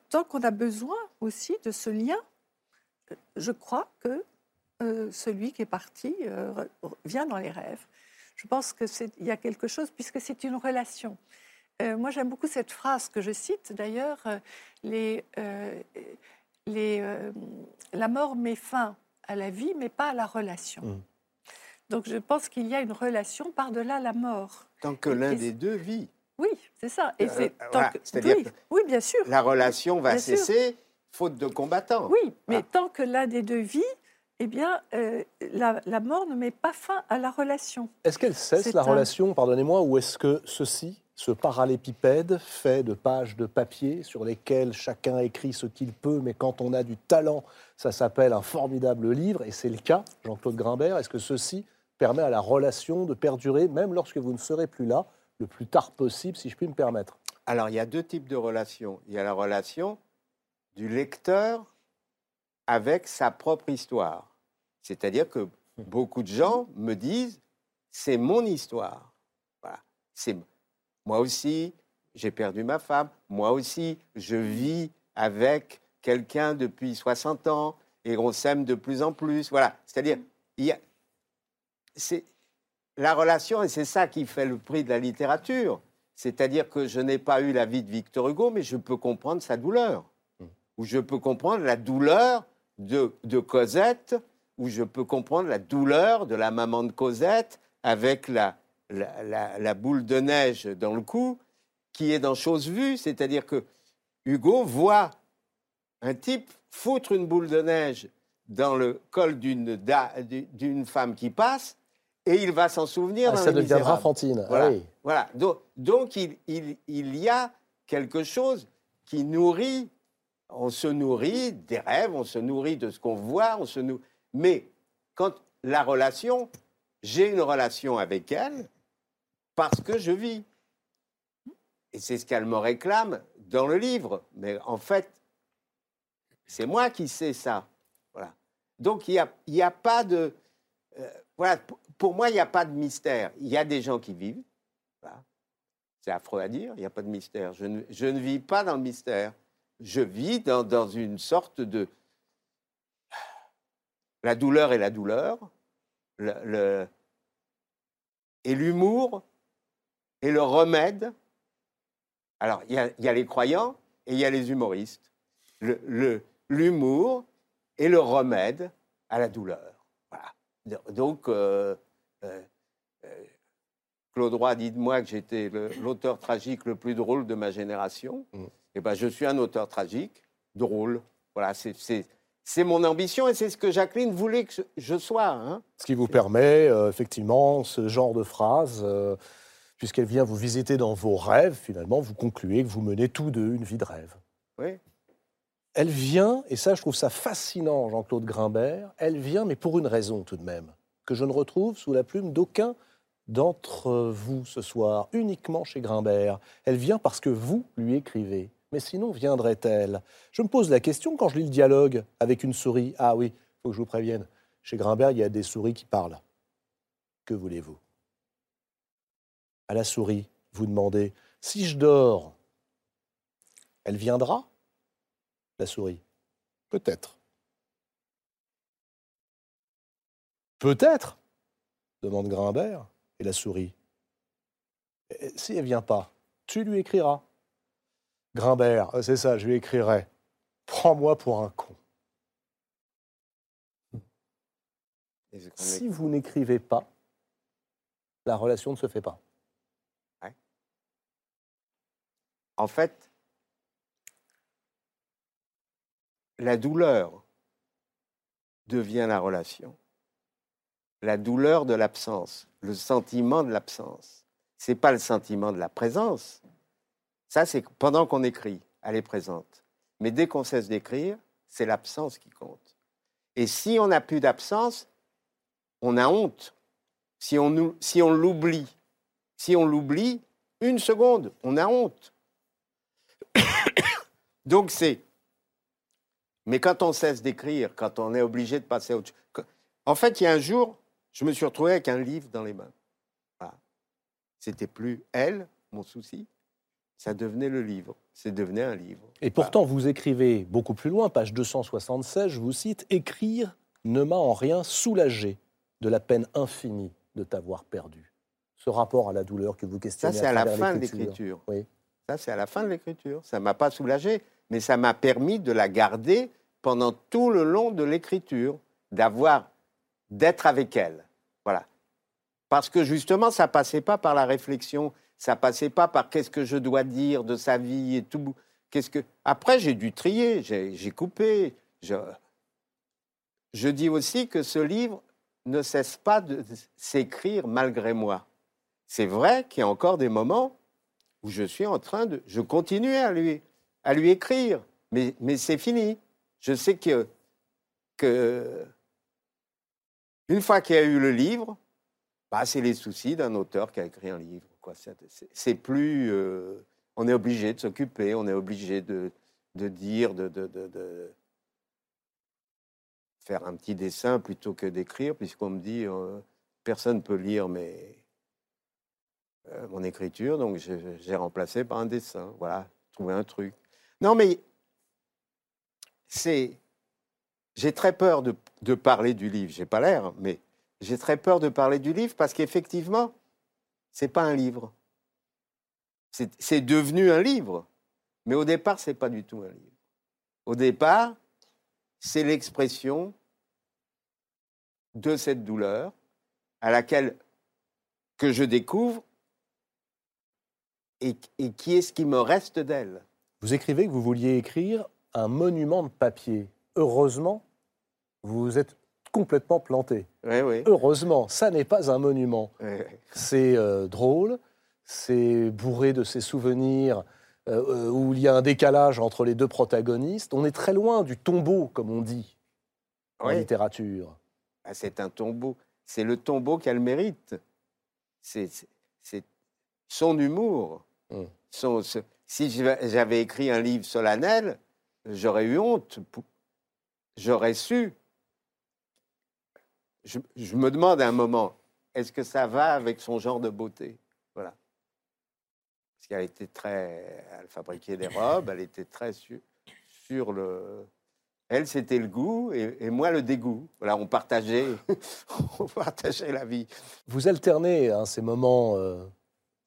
tant qu'on a besoin aussi de ce lien, je crois que euh, celui qui est parti euh, vient dans les rêves. Je pense qu'il y a quelque chose, puisque c'est une relation. moi, j'aime beaucoup cette phrase que je cite d'ailleurs La mort met fin à la vie, mais pas à la relation. Mmh. Donc je pense qu'il y a une relation par-delà la mort. Tant que l'un des deux vit. Oui, c'est ça. Et euh, c'est oui, oui, bien sûr. La relation va cesser faute de combattants. Oui, mais tant que l'un des deux vit, eh bien, euh, la, mort ne met pas fin à la relation. Est-ce qu'elle cesse la relation, pardonnez-moi, ou est-ce que ceci, ce parallépipède fait de pages de papier sur lesquelles chacun écrit ce qu'il peut, mais quand on a du talent, ça s'appelle un formidable livre, et c'est le cas, Jean-Claude Grimbert, est-ce que ceci permet à la relation de perdurer, même lorsque vous ne serez plus là, le plus tard possible, si je puis me permettre Alors, il y a deux types de relations. Il y a la relation du lecteur avec sa propre histoire. C'est-à-dire que beaucoup de gens me disent, c'est mon histoire. Voilà. C'est moi aussi, j'ai perdu ma femme. Moi aussi, je vis avec quelqu'un depuis 60 ans et on s'aime de plus en plus. Voilà. C'est-à-dire, il y a, c'est la relation, et c'est ça qui fait le prix de la littérature. C'est-à-dire que je n'ai pas eu la vie de Victor Hugo, mais je peux comprendre sa douleur. Ou je peux comprendre la douleur de, Cosette, ou je peux comprendre la douleur de la maman de Cosette avec la, la, boule de neige dans le cou, qui est dans chose vue. C'est-à-dire que Hugo voit un type foutre une boule de neige dans le col d'une femme qui passe, et il va s'en souvenir. Ah, ça deviendra Fantine. Voilà. voilà. Donc, il, il, y a quelque chose qui nourrit. On se nourrit des rêves, on se nourrit de ce qu'on voit, on se nourrit. Mais quand la relation, j'ai une relation avec elle parce que je vis. Et c'est ce qu'elle me réclame dans le livre. Mais en fait, c'est moi qui sais ça. Voilà. Donc il n'y a, y a pas de. Euh, voilà, pour moi, il n'y a pas de mystère. Il y a des gens qui vivent. C'est affreux à dire, il n'y a pas de mystère. Je ne, vis pas dans le mystère. Je vis dans, une sorte de... La douleur et la douleur, le, et l'humour et le remède. Alors, il y, a, les croyants et il y a les humoristes. L'humour et le remède à la douleur. Voilà. Donc, euh, Claude Roy dit de moi que j'étais l'auteur tragique le plus drôle de ma génération. Mm. Eh ben, je suis un auteur tragique, drôle. Voilà, c'est mon ambition et c'est ce que Jacqueline voulait que je sois. Hein. Ce qui vous permet, euh, effectivement, ce genre de phrase, puisqu'elle vient vous visiter dans vos rêves, finalement, vous concluez que vous menez tous deux une vie de rêve. Oui. Elle vient, et ça, je trouve ça fascinant, Jean-Claude Grimbert, elle vient, mais pour une raison tout de même que je ne retrouve sous la plume d'aucun d'entre vous ce soir, uniquement chez Grimbert. Elle vient parce que vous lui écrivez. Mais sinon, viendrait-elle? Je me pose la question quand je lis le dialogue avec une souris. Ah oui, il faut que je vous prévienne. Chez Grimbert, il y a des souris qui parlent. Que voulez-vous? À la souris, vous demandez Si je dors, elle viendra? La souris Peut-être. Peut-être, demande Grimbert, et la souris. Si elle vient pas, tu lui écriras. Grimbert, euh, c'est ça, je lui écrirai. Prends-moi pour un con. Si vous n'écrivez pas, la relation ne se fait pas. En fait, la douleur devient la relation. La douleur de l'absence, le sentiment de l'absence. C'est pas le sentiment de la présence. Ça, c'est pendant qu'on écrit, elle est présente. Mais dès qu'on cesse d'écrire, c'est l'absence qui compte. Et si on n'a plus d'absence, on a honte. Si on, l'oublie, si on l'oublie, une seconde, on a honte. Donc c'est. Mais quand on cesse d'écrire, quand on est obligé de passer chose. En fait, il y a un jour, je me suis retrouvé avec un livre dans les mains. Voilà. C'était plus elle, mon souci. Ça devenait le livre. C'est devenu un livre. Et pourtant, vous écrivez beaucoup plus loin, page 276, je vous cite Écrire ne m'a en rien soulagé de la peine infinie de t'avoir perdu. Ce rapport à la douleur que vous Ça, questionnez. c'est à la travers fin de l'écriture. Oui. Ça, c'est à la fin de l'écriture. Ça ne m'a pas soulagé, mais ça m'a permis de la garder pendant tout le long de l'écriture, d'avoir, d'être avec elle. Voilà. Parce que justement, ça passait pas par la réflexion, ça passait pas par qu'est-ce que je dois dire de sa vie et tout. Qu'est-ce que après j'ai dû trier, j'ai coupé. Je... je dis aussi que ce livre ne cesse pas de s'écrire malgré moi. C'est vrai qu'il y a encore des moments où je suis en train de, je continue à lui, à lui écrire, mais, mais c'est fini. Je sais que, que une fois qu'il y a eu le livre, bah, c'est les soucis d'un auteur qui a écrit un livre. C'est- plus, euh, on est obligé de s'occuper, on est obligé de, dire, de, faire un petit dessin plutôt que d'écrire, puisqu'on me dit euh, personne ne peut lire mes, euh, mon écriture, donc j'ai j'ai remplacé par un dessin. Voilà, trouver un truc. Non, mais c'est. J'ai très peur de, parler du livre. J'ai pas l'air, mais j'ai très peur de parler du livre parce qu'effectivement, c'est pas un livre. C'est devenu un livre, mais au départ, c'est pas du tout un livre. Au départ, c'est l'expression de cette douleur à laquelle que je découvre et qui est ce qui me reste d'elle. Vous écrivez que vous vouliez écrire un monument de papier. Heureusement, vous vous êtes complètement planté. Oui, oui. Heureusement, ça n'est pas un monument. oui. C'est euh, drôle, c'est bourré de ces souvenirs euh, euh, où il y a un décalage entre les deux protagonistes. On est très loin du tombeau, comme on dit en littérature. Ah, c'est un tombeau. C'est le tombeau qu'elle mérite. C'est son humour. Son- ce- si j'avais écrit un livre solennel, j'aurais eu honte. J'aurais su. Je, me demande à un moment, est-ce que ça va avec son genre de beauté? Voilà. Parce qu'elle était très. Elle fabriquait des robes, elle était très sur, le. Elle, c'était le goût et, et moi, le dégoût. Voilà, on partageait, on partageait la vie. Vous alternez hein, ces moments euh,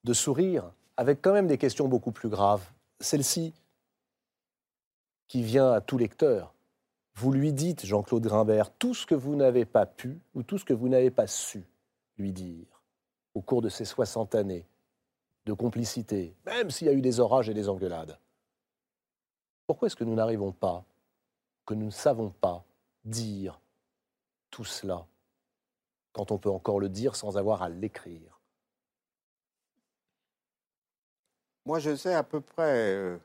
de sourire avec quand même des questions beaucoup plus graves. Celle-ci, qui vient à tout lecteur. Vous lui dites, Jean-Claude Grimbert, tout ce que vous n'avez pas pu ou tout ce que vous n'avez pas su lui dire au cours de ces 60 années de complicité, même s'il y a eu des orages et des engueulades. Pourquoi est-ce que nous n'arrivons pas, que nous ne savons pas dire tout cela quand on peut encore le dire sans avoir à l'écrire? Moi, je sais à peu près. euh, on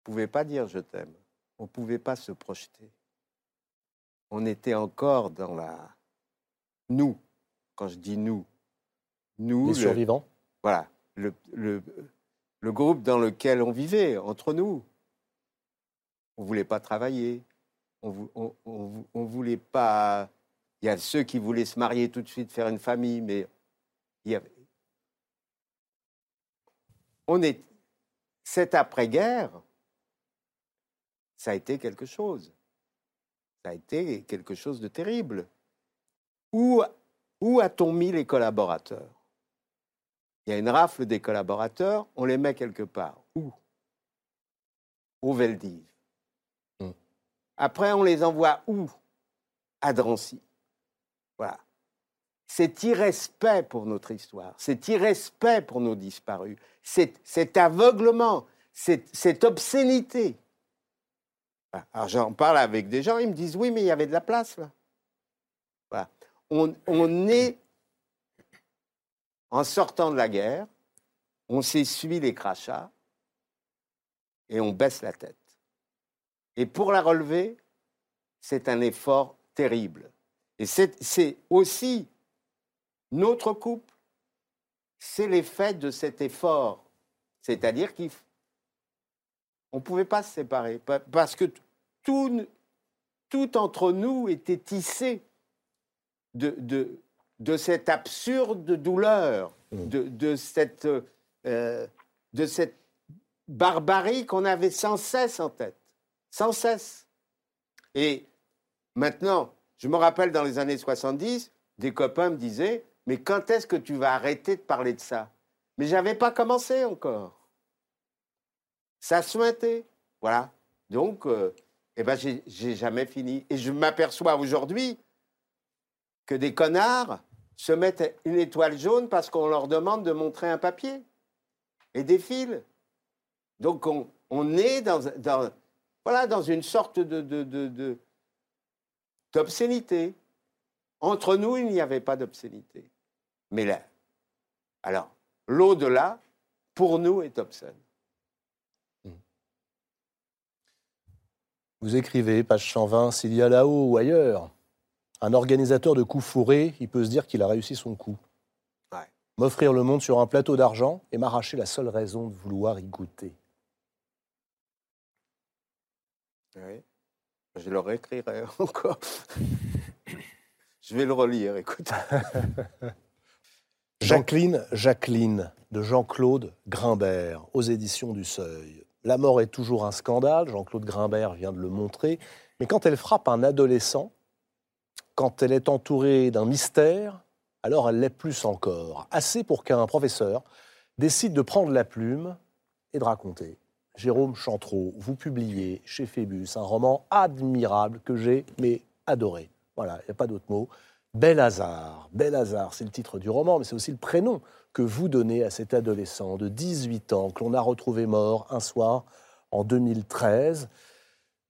ne pouvait pas dire je t'aime. On ne pouvait pas se projeter. On était encore dans la. Nous, quand je dis nous, nous, Les le- survivants voilà, le, le, le groupe dans lequel on vivait, entre nous. On ne voulait pas travailler. On on voulait pas. Il y a ceux qui voulaient se marier tout de suite, faire une famille, mais il y avait. On est. Cette après-guerre, ça a été quelque chose. Ça a été quelque chose de terrible. Où, où a-t-on mis les collaborateurs? Il y a une rafle des collaborateurs, on les met quelque part. Où? Au Veldiv. Hmm. Après, on les envoie où? À Drancy. Voilà. C'est irrespect pour notre histoire, c'est irrespect pour nos disparus, cet aveuglement, cette, obscénité. Alors j'en parle avec des gens, ils me disent oui, mais il y avait de la place là. On, on est, en sortant de la guerre, on s'essuie les crachats et on baisse la tête. Et pour la relever, c'est un effort terrible. Et c'est aussi notre couple, c'est l'effet de cet effort. C'est-à-dire qu'on ne pouvait pas se séparer, parce que tout, tout entre nous était tissé de, de, de cette absurde douleur, mmh. de, de, cette, euh, de cette barbarie qu'on avait sans cesse en tête. Sans cesse. Et maintenant, je me rappelle dans les années 70, des copains me disaient mais quand est-ce que tu vas arrêter de parler de ça? Mais j'avais pas commencé encore. Ça suintait. Voilà. Donc, euh, eh ben, j'ai jamais fini. Et je m'aperçois aujourd'hui que des connards se mettent une étoile jaune parce qu'on leur demande de montrer un papier et des fils. Donc, on, est dans, voilà, dans une sorte de, d'obscénité. Entre nous, il n'y avait pas d'obscénité. Mais là, alors, l'au-delà, pour nous, est obscène. Vous écrivez, page 120, s'il y a là-haut ou ailleurs un organisateur de coups fourrés, il peut se dire qu'il a réussi son coup. M'offrir le monde sur un plateau d'argent et m'arracher la seule raison de vouloir y goûter. Oui. Je le réécrirai encore. Je vais le relire, écoute. Jacqueline, Jacqueline, de Jean-Claude Grimbert, aux éditions du Seuil. La mort est toujours un scandale, Jean-Claude Grimbert vient de le montrer, mais quand elle frappe un adolescent, quand elle est entourée d'un mystère, alors elle l'est plus encore. Assez pour qu'un professeur décide de prendre la plume et de raconter. Jérôme Chantreau, vous publiez chez Phébus un roman admirable que j'ai mais adoré. Voilà, il n'y a pas d'autre mot. Bel hasard, Bel c'est le titre du roman, mais c'est aussi le prénom que vous donnez à cet adolescent de 18 ans que l'on a retrouvé mort un soir en 2013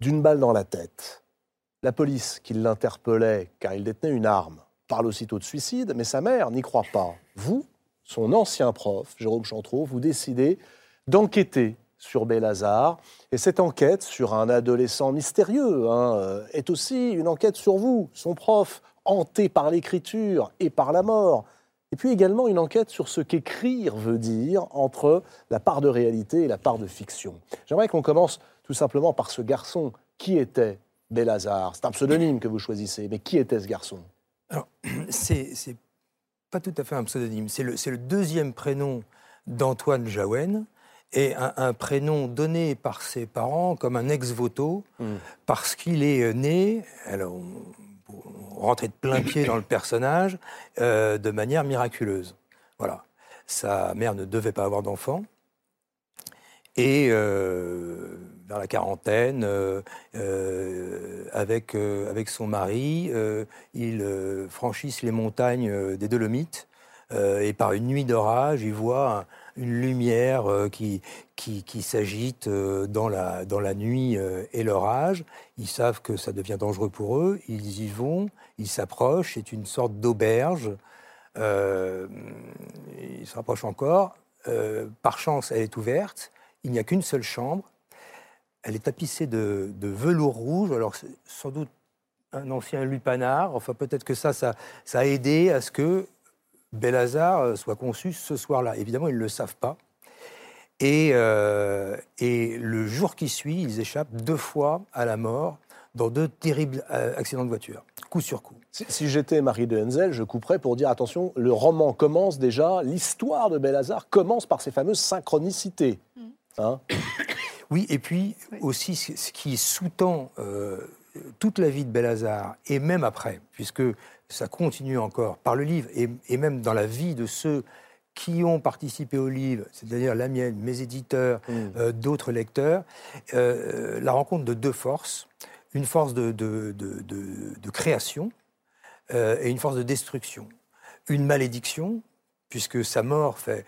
d'une balle dans la tête. La police qui l'interpellait car il détenait une arme parle aussitôt de suicide, mais sa mère n'y croit pas. Vous, son ancien prof, Jérôme Chantreau, vous décidez d'enquêter sur Bélazar. Et cette enquête sur un adolescent mystérieux hein, euh, est aussi une enquête sur vous, son prof, hanté par l'écriture et par la mort. Et puis également une enquête sur ce qu'écrire veut dire entre la part de réalité et la part de fiction. J'aimerais qu'on commence tout simplement par ce garçon. Qui était Bélazar? C'est un pseudonyme que vous choisissez, mais qui était ce garçon? Alors, c'est pas tout à fait un pseudonyme. C'est le, le, deuxième prénom d'Antoine Jaouen et un, prénom donné par ses parents comme un ex-voto hmm. parce qu'il est né, alors rentrer de plein pied dans le personnage euh, de manière miraculeuse. Voilà. Sa mère ne devait pas avoir d'enfant. Et euh, vers la quarantaine, euh, avec, avec son mari, ils franchissent les montagnes des Dolomites. et par une nuit d'orage, ils voient une lumière euh, qui, qui, s'agite euh, dans la, dans la nuit euh, et l'orage. Ils savent que ça devient dangereux pour eux. Ils y vont, ils s'approchent. C'est une sorte d'auberge. ils se rapprochent encore. par chance, elle est ouverte. Il n'y a qu'une seule chambre. Elle est tapissée de, de velours rouge. Alors, sans doute un ancien lupanar. Enfin, peut-être que ça, ça, ça a aidé à ce que Bélazar euh, soit conçu ce soir-là. Évidemment, ils ne le savent pas. Et, euh, et, le jour qui suit, ils échappent deux fois à la mort dans deux terribles euh, accidents de voiture, coup sur coup. Si, j'étais Marie de Henzel, je couperais pour dire attention, le roman commence déjà, l'histoire de Bélazar commence par ces fameuses synchronicités. Mm. Hein oui, et puis aussi ce qui sous-tend toute la vie de Bélazar, et même après, puisque ça continue encore par le livre et, même dans la vie de ceux qui ont participé au livre, c'est-à-dire la mienne, mes éditeurs, mmh. euh, d'autres lecteurs, euh, la rencontre de deux forces, une force de, de, de, création et une force de destruction. Une malédiction, puisque sa mort fait,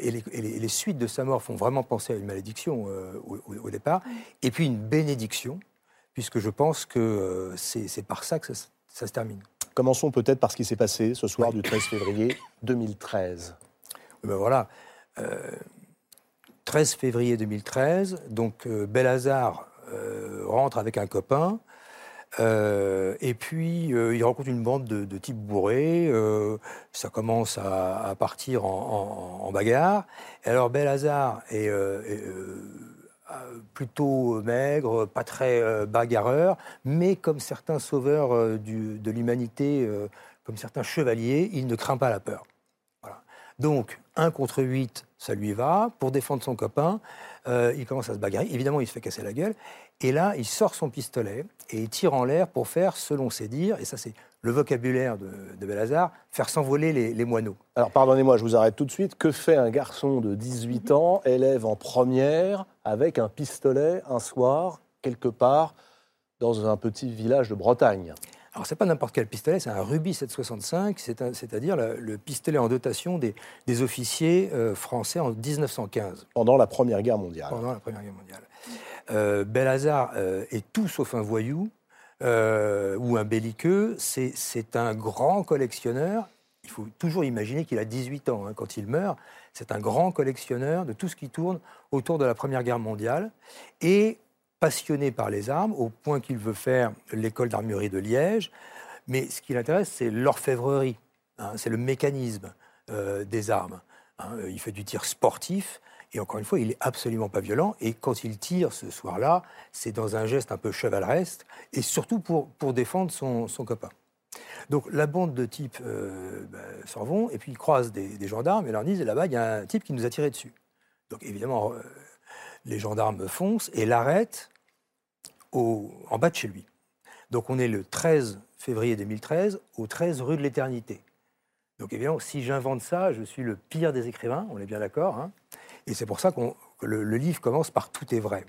et les, les, suites de sa mort font vraiment penser à une malédiction au, départ, et puis une bénédiction, puisque je pense que c'est par ça que ça, ça se termine. Commençons peut-être par ce qui s'est passé ce soir du 13 février 2013. Ben voilà. 13 euh, février 2013, donc euh, Belhazar euh, rentre avec un copain. et puis, il rencontre une bande de, types bourrés. ça commence à, partir en, bagarre. Et alors, Belhazar est, euh, plutôt maigre, pas très euh, bagarreur, mais comme certains sauveurs euh, de l'humanité, comme certains chevaliers, il ne craint pas la peur. Donc, 1 contre 8, ça lui va. Pour défendre son copain, il commence à se bagarrer. Évidemment, il se fait casser la gueule. Et là, il sort son pistolet et il tire en l'air pour faire, selon ses dires, et ça c'est le vocabulaire de, de faire s'envoler les, moineaux. Alors pardonnez-moi, je vous arrête tout de suite. Que fait un garçon de 18 ans, élève en première, avec un pistolet un soir, quelque part, dans un petit village de Bretagne? Alors, c'est pas n'importe quel pistolet, c'est un Ruby 765, c'est-à-dire le pistolet en dotation des, officiers euh, français en 1915. Pendant la Première Guerre mondiale. Pendant la Première Guerre mondiale. Euh, Belhazar euh, est tout sauf un voyou euh, ou un belliqueux, c'est un grand collectionneur. Il faut toujours imaginer qu'il a 18 ans hein, quand il meurt. C'est un grand collectionneur de tout ce qui tourne autour de la Première Guerre mondiale et passionné par les armes au point qu'il veut faire l'école d'armurerie de Liège. Mais ce qui l'intéresse, c'est l'orfèvrerie, hein, c'est le mécanisme des armes. Hein. Il fait du tir sportif, et encore une fois, il est absolument pas violent. Et quand il tire ce soir-là, c'est dans un geste un peu chevaleresque, et surtout pour, pour défendre son, son copain. Donc la bande de types euh, bah, s'en vont, et puis ils croisent des, gendarmes, et leur disent, là-bas, il y a un type qui nous a tiré dessus. Donc évidemment, euh, les gendarmes foncent et l'arrêtent en bas de chez lui. Donc on est le 13 février 2013, au 13 rue de l'Éternité. Donc évidemment, si j'invente ça, je suis le pire des écrivains, on est bien d'accord. Hein et c'est pour ça que le, livre commence par Tout est vrai.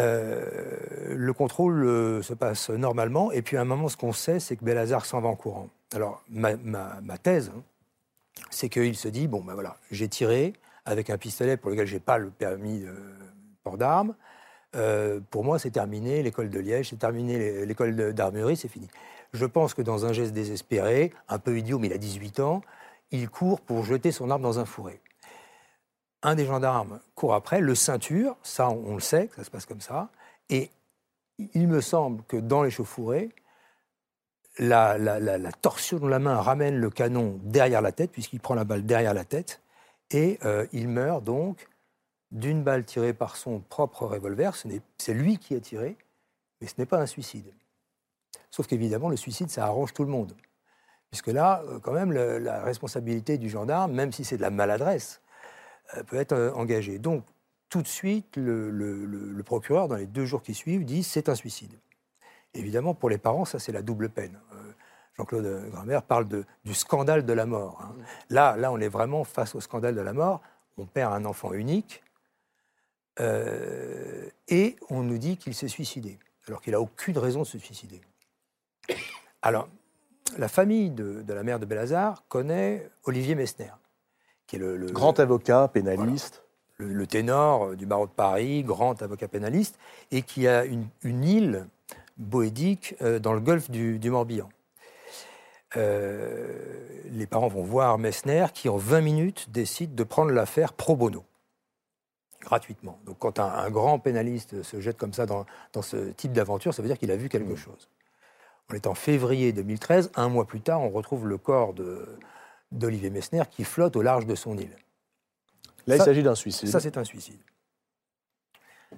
Euh, le contrôle euh, se passe normalement, et puis à un moment, ce qu'on sait, c'est que Belazar s'en va en courant. Alors, ma, thèse, hein, c'est qu'il se dit bon, ben voilà, j'ai tiré avec un pistolet pour lequel j'ai pas le permis de port d'armes. Euh, pour moi, c'est terminé, l'école de Liège, c'est terminé, l'école d'armurerie, c'est fini. Je pense que dans un geste désespéré, un peu idiot, mais il a 18 ans, il court pour jeter son arme dans un fourré un des gendarmes court après, le ceinture, ça on le sait, ça se passe comme ça, et il me semble que dans l'échauffourée, la, la, torsion de la main ramène le canon derrière la tête, puisqu'il prend la balle derrière la tête, et euh, il meurt donc d'une balle tirée par son propre revolver. C'est lui qui a tiré, mais ce n'est pas un suicide. Sauf qu'évidemment, le suicide, ça arrange tout le monde. Puisque là, euh, quand même, la responsabilité du gendarme, même si c'est de la maladresse, peut être euh, engagé. Donc, tout de suite, le, procureur, dans les deux jours qui suivent, dit c'est un suicide. Évidemment, pour les parents, ça c'est la double peine. Euh, Jean-Claude Grammer parle de, du scandale de la mort. Hein. Là, là, on est vraiment face au scandale de la mort. On perd un enfant unique et on nous dit qu'il s'est suicidé, alors qu'il n'a aucune raison de se suicider. Alors, la famille de, de la mère de Belhazar connaît Olivier Messner qui est le, grand avocat pénaliste. Le, ténor euh, du barreau de Paris, grand avocat pénaliste, et qui a une, île boédique euh, dans le golfe du, Morbihan. Euh, les parents vont voir Messner qui, en 20 minutes, décide de prendre l'affaire pro bono, gratuitement. Donc, quand un, grand pénaliste se jette comme ça dans, dans ce type d'aventure, ça veut dire qu'il a vu quelque mmh. chose. On est en février 2013, un mois plus tard, on retrouve le corps de, d'Olivier Messner qui flotte au large de son île. Là, il s'agit d'un suicide. Ça, c'est un suicide.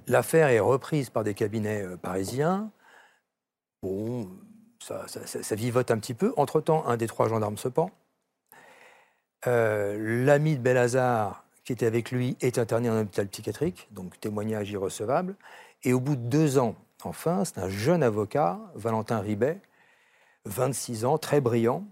L'affaire est reprise par des cabinets euh, parisiens. Bon, ça, ça, vivote un petit peu. Entre-temps, un des trois gendarmes se pend. Euh, l'ami de Belhazar, qui était avec lui, est interné en hôpital psychiatrique, donc témoignage irrecevable. Et au bout de deux ans, enfin, c'est un jeune avocat, Valentin Ribet, 26 ans, très brillant,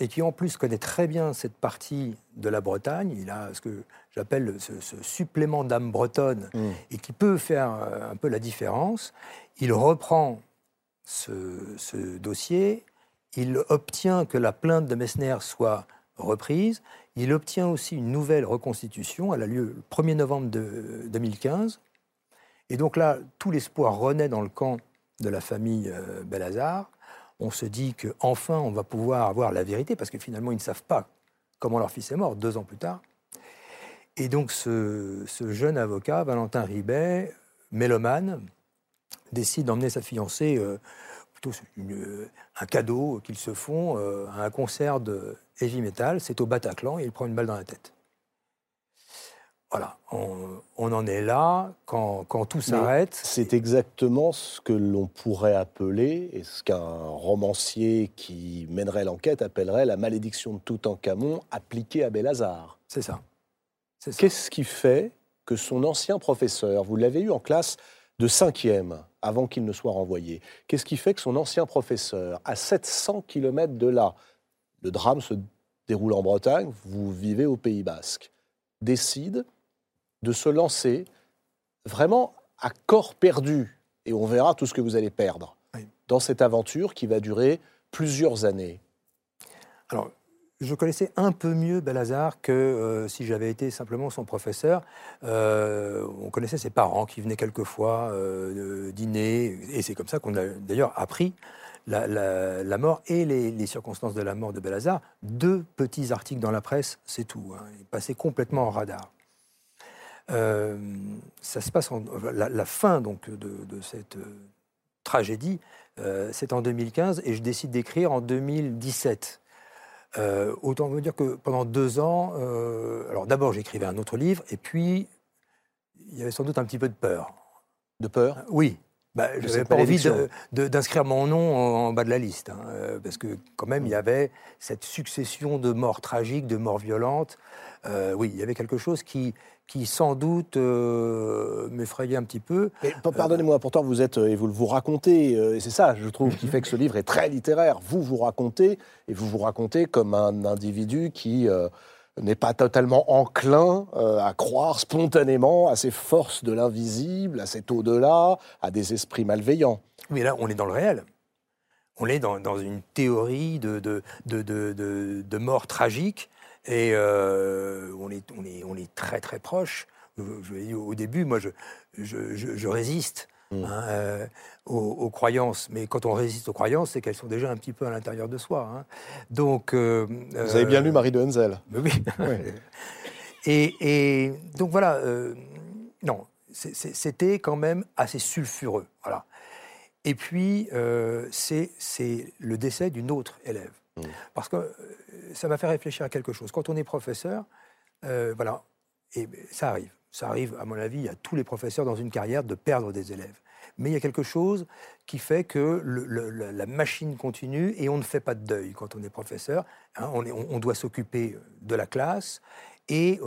et qui en plus connaît très bien cette partie de la Bretagne. Il a ce que j'appelle ce, supplément d'âme bretonne mm. et qui peut faire euh, un peu la différence. Il reprend ce, dossier, il obtient que la plainte de Messner soit reprise, il obtient aussi une nouvelle reconstitution, elle a lieu le 1er novembre de 2015. Et donc là, tout l'espoir renaît dans le camp de la famille euh, Belazar on se dit qu'enfin on va pouvoir avoir la vérité, parce que finalement ils ne savent pas comment leur fils est mort deux ans plus tard. Et donc ce, jeune avocat, Valentin Ribet, mélomane, décide d'emmener sa fiancée, euh, plutôt euh, un cadeau qu'ils se font euh, à un concert de heavy metal, c'est au Bataclan, et il prend une balle dans la tête. Voilà, on, en est là quand, tout s'arrête. C'est exactement ce que l'on pourrait appeler, et ce qu'un romancier qui mènerait l'enquête appellerait la malédiction de Toutankhamon appliquée à Bélazar. C'est ça. Qu'est-ce qui fait que son ancien professeur, vous l'avez eu en classe de cinquième, avant qu'il ne soit renvoyé, qu'est-ce qui fait que son ancien professeur, à 700 km de là, le drame se déroule en Bretagne, vous vivez au Pays Basque, décide de se lancer vraiment à corps perdu, et on verra tout ce que vous allez perdre, dans cette aventure qui va durer plusieurs années. Alors, je connaissais un peu mieux Balazar que euh, si j'avais été simplement son professeur. Euh, on connaissait ses parents qui venaient quelquefois euh, dîner, et c'est comme ça qu'on a d'ailleurs appris la, mort et les, circonstances de la mort de Balazar. Deux petits articles dans la presse, c'est tout. Hein. Il passait complètement en radar. Euh, ça se passe en, la, fin donc de, cette euh, tragédie, euh, c'est en 2015 et je décide d'écrire en 2017. autant vous dire que pendant deux ans, alors d'abord j'écrivais un autre livre et puis il y avait sans doute un petit peu de peur. De peur? Oui. Bah, je n'avais pas envie d'inscrire mon nom en, bas de la liste, hein, parce que quand même il y avait cette succession de morts tragiques, de morts violentes. Oui, il y avait quelque chose qui, qui sans doute euh, m'effrayait un petit peu. Pardonnez-moi, pourtant vous êtes, et vous vous racontez, euh, et c'est ça, je trouve, qui fait que ce livre est très littéraire. Vous vous racontez, et vous vous racontez comme un individu qui euh, n'est pas totalement enclin à croire spontanément à ces forces de l'invisible, à cet au-delà, à des esprits malveillants. Mais là, on est dans le réel. On est dans, une théorie de, de, de, de mort tragique et euh, on, est, on, est, on est très très proche. Je, au début, moi, je, je, je résiste mmh. hein, euh, aux, croyances. Mais quand on résiste aux croyances, c'est qu'elles sont déjà un petit peu à l'intérieur de soi. Hein. Donc, euh, Vous avez bien lu Marie de Henzel. Oui. et, et, donc voilà, non, c'était quand même assez sulfureux. Voilà. Et puis, c'est le décès d'une autre élève. Mmh. Parce que ça m'a fait réfléchir à quelque chose. Quand on est professeur, euh, voilà, et ça arrive. Ça arrive, à mon avis, à tous les professeurs dans une carrière de perdre des élèves. Mais il y a quelque chose qui fait que la machine continue et on ne fait pas de deuil quand on est professeur. Hein. on, doit s'occuper de la classe et,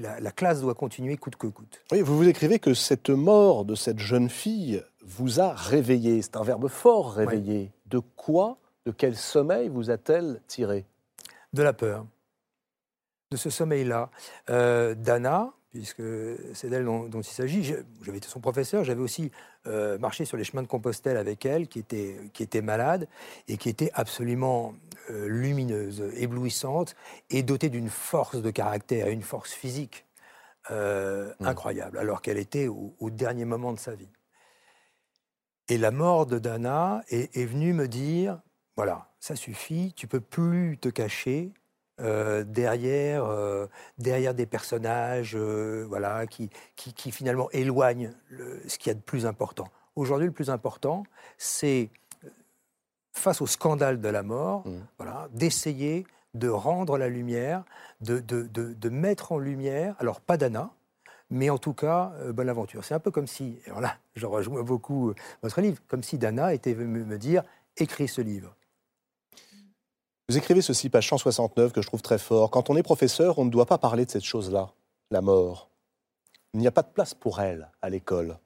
la, la, classe doit continuer coûte que coûte. Oui, vous vous écrivez que cette mort de cette jeune fille vous a réveillé. C'est un verbe fort, réveillé. De quoi de quel sommeil vous a-t-elle tiré? De la peur. De ce sommeil-là. Euh, Dana, puisque c'est d'elle dont, il s'agit, j'avais été son professeur, j'avais aussi euh, marché sur les chemins de Compostelle avec elle, qui était, qui était malade et qui était absolument euh, lumineuse, éblouissante et dotée d'une force de caractère, une force physique mmh. incroyable, alors qu'elle était au, dernier moment de sa vie. Et la mort de Dana est venue me dire, voilà, ça suffit. Tu peux plus te cacher euh, derrière, euh, derrière des personnages euh, voilà, qui, qui, finalement éloignent ce qu'il y a de plus important. Aujourd'hui, le plus important, c'est, face au scandale de la mort, mmh. voilà, d'essayer de rendre la lumière, de, de, de, mettre en lumière, alors pas d'Anna, mais en tout cas, bonne aventure. C'est un peu comme si, alors là, je rejoins beaucoup votre livre, comme si Dana était venue me dire, écris ce livre. Vous écrivez ceci, page 169, que je trouve très fort. Quand on est professeur, on ne doit pas parler de cette chose-là, la mort. Il n'y a pas de place pour elle à l'école.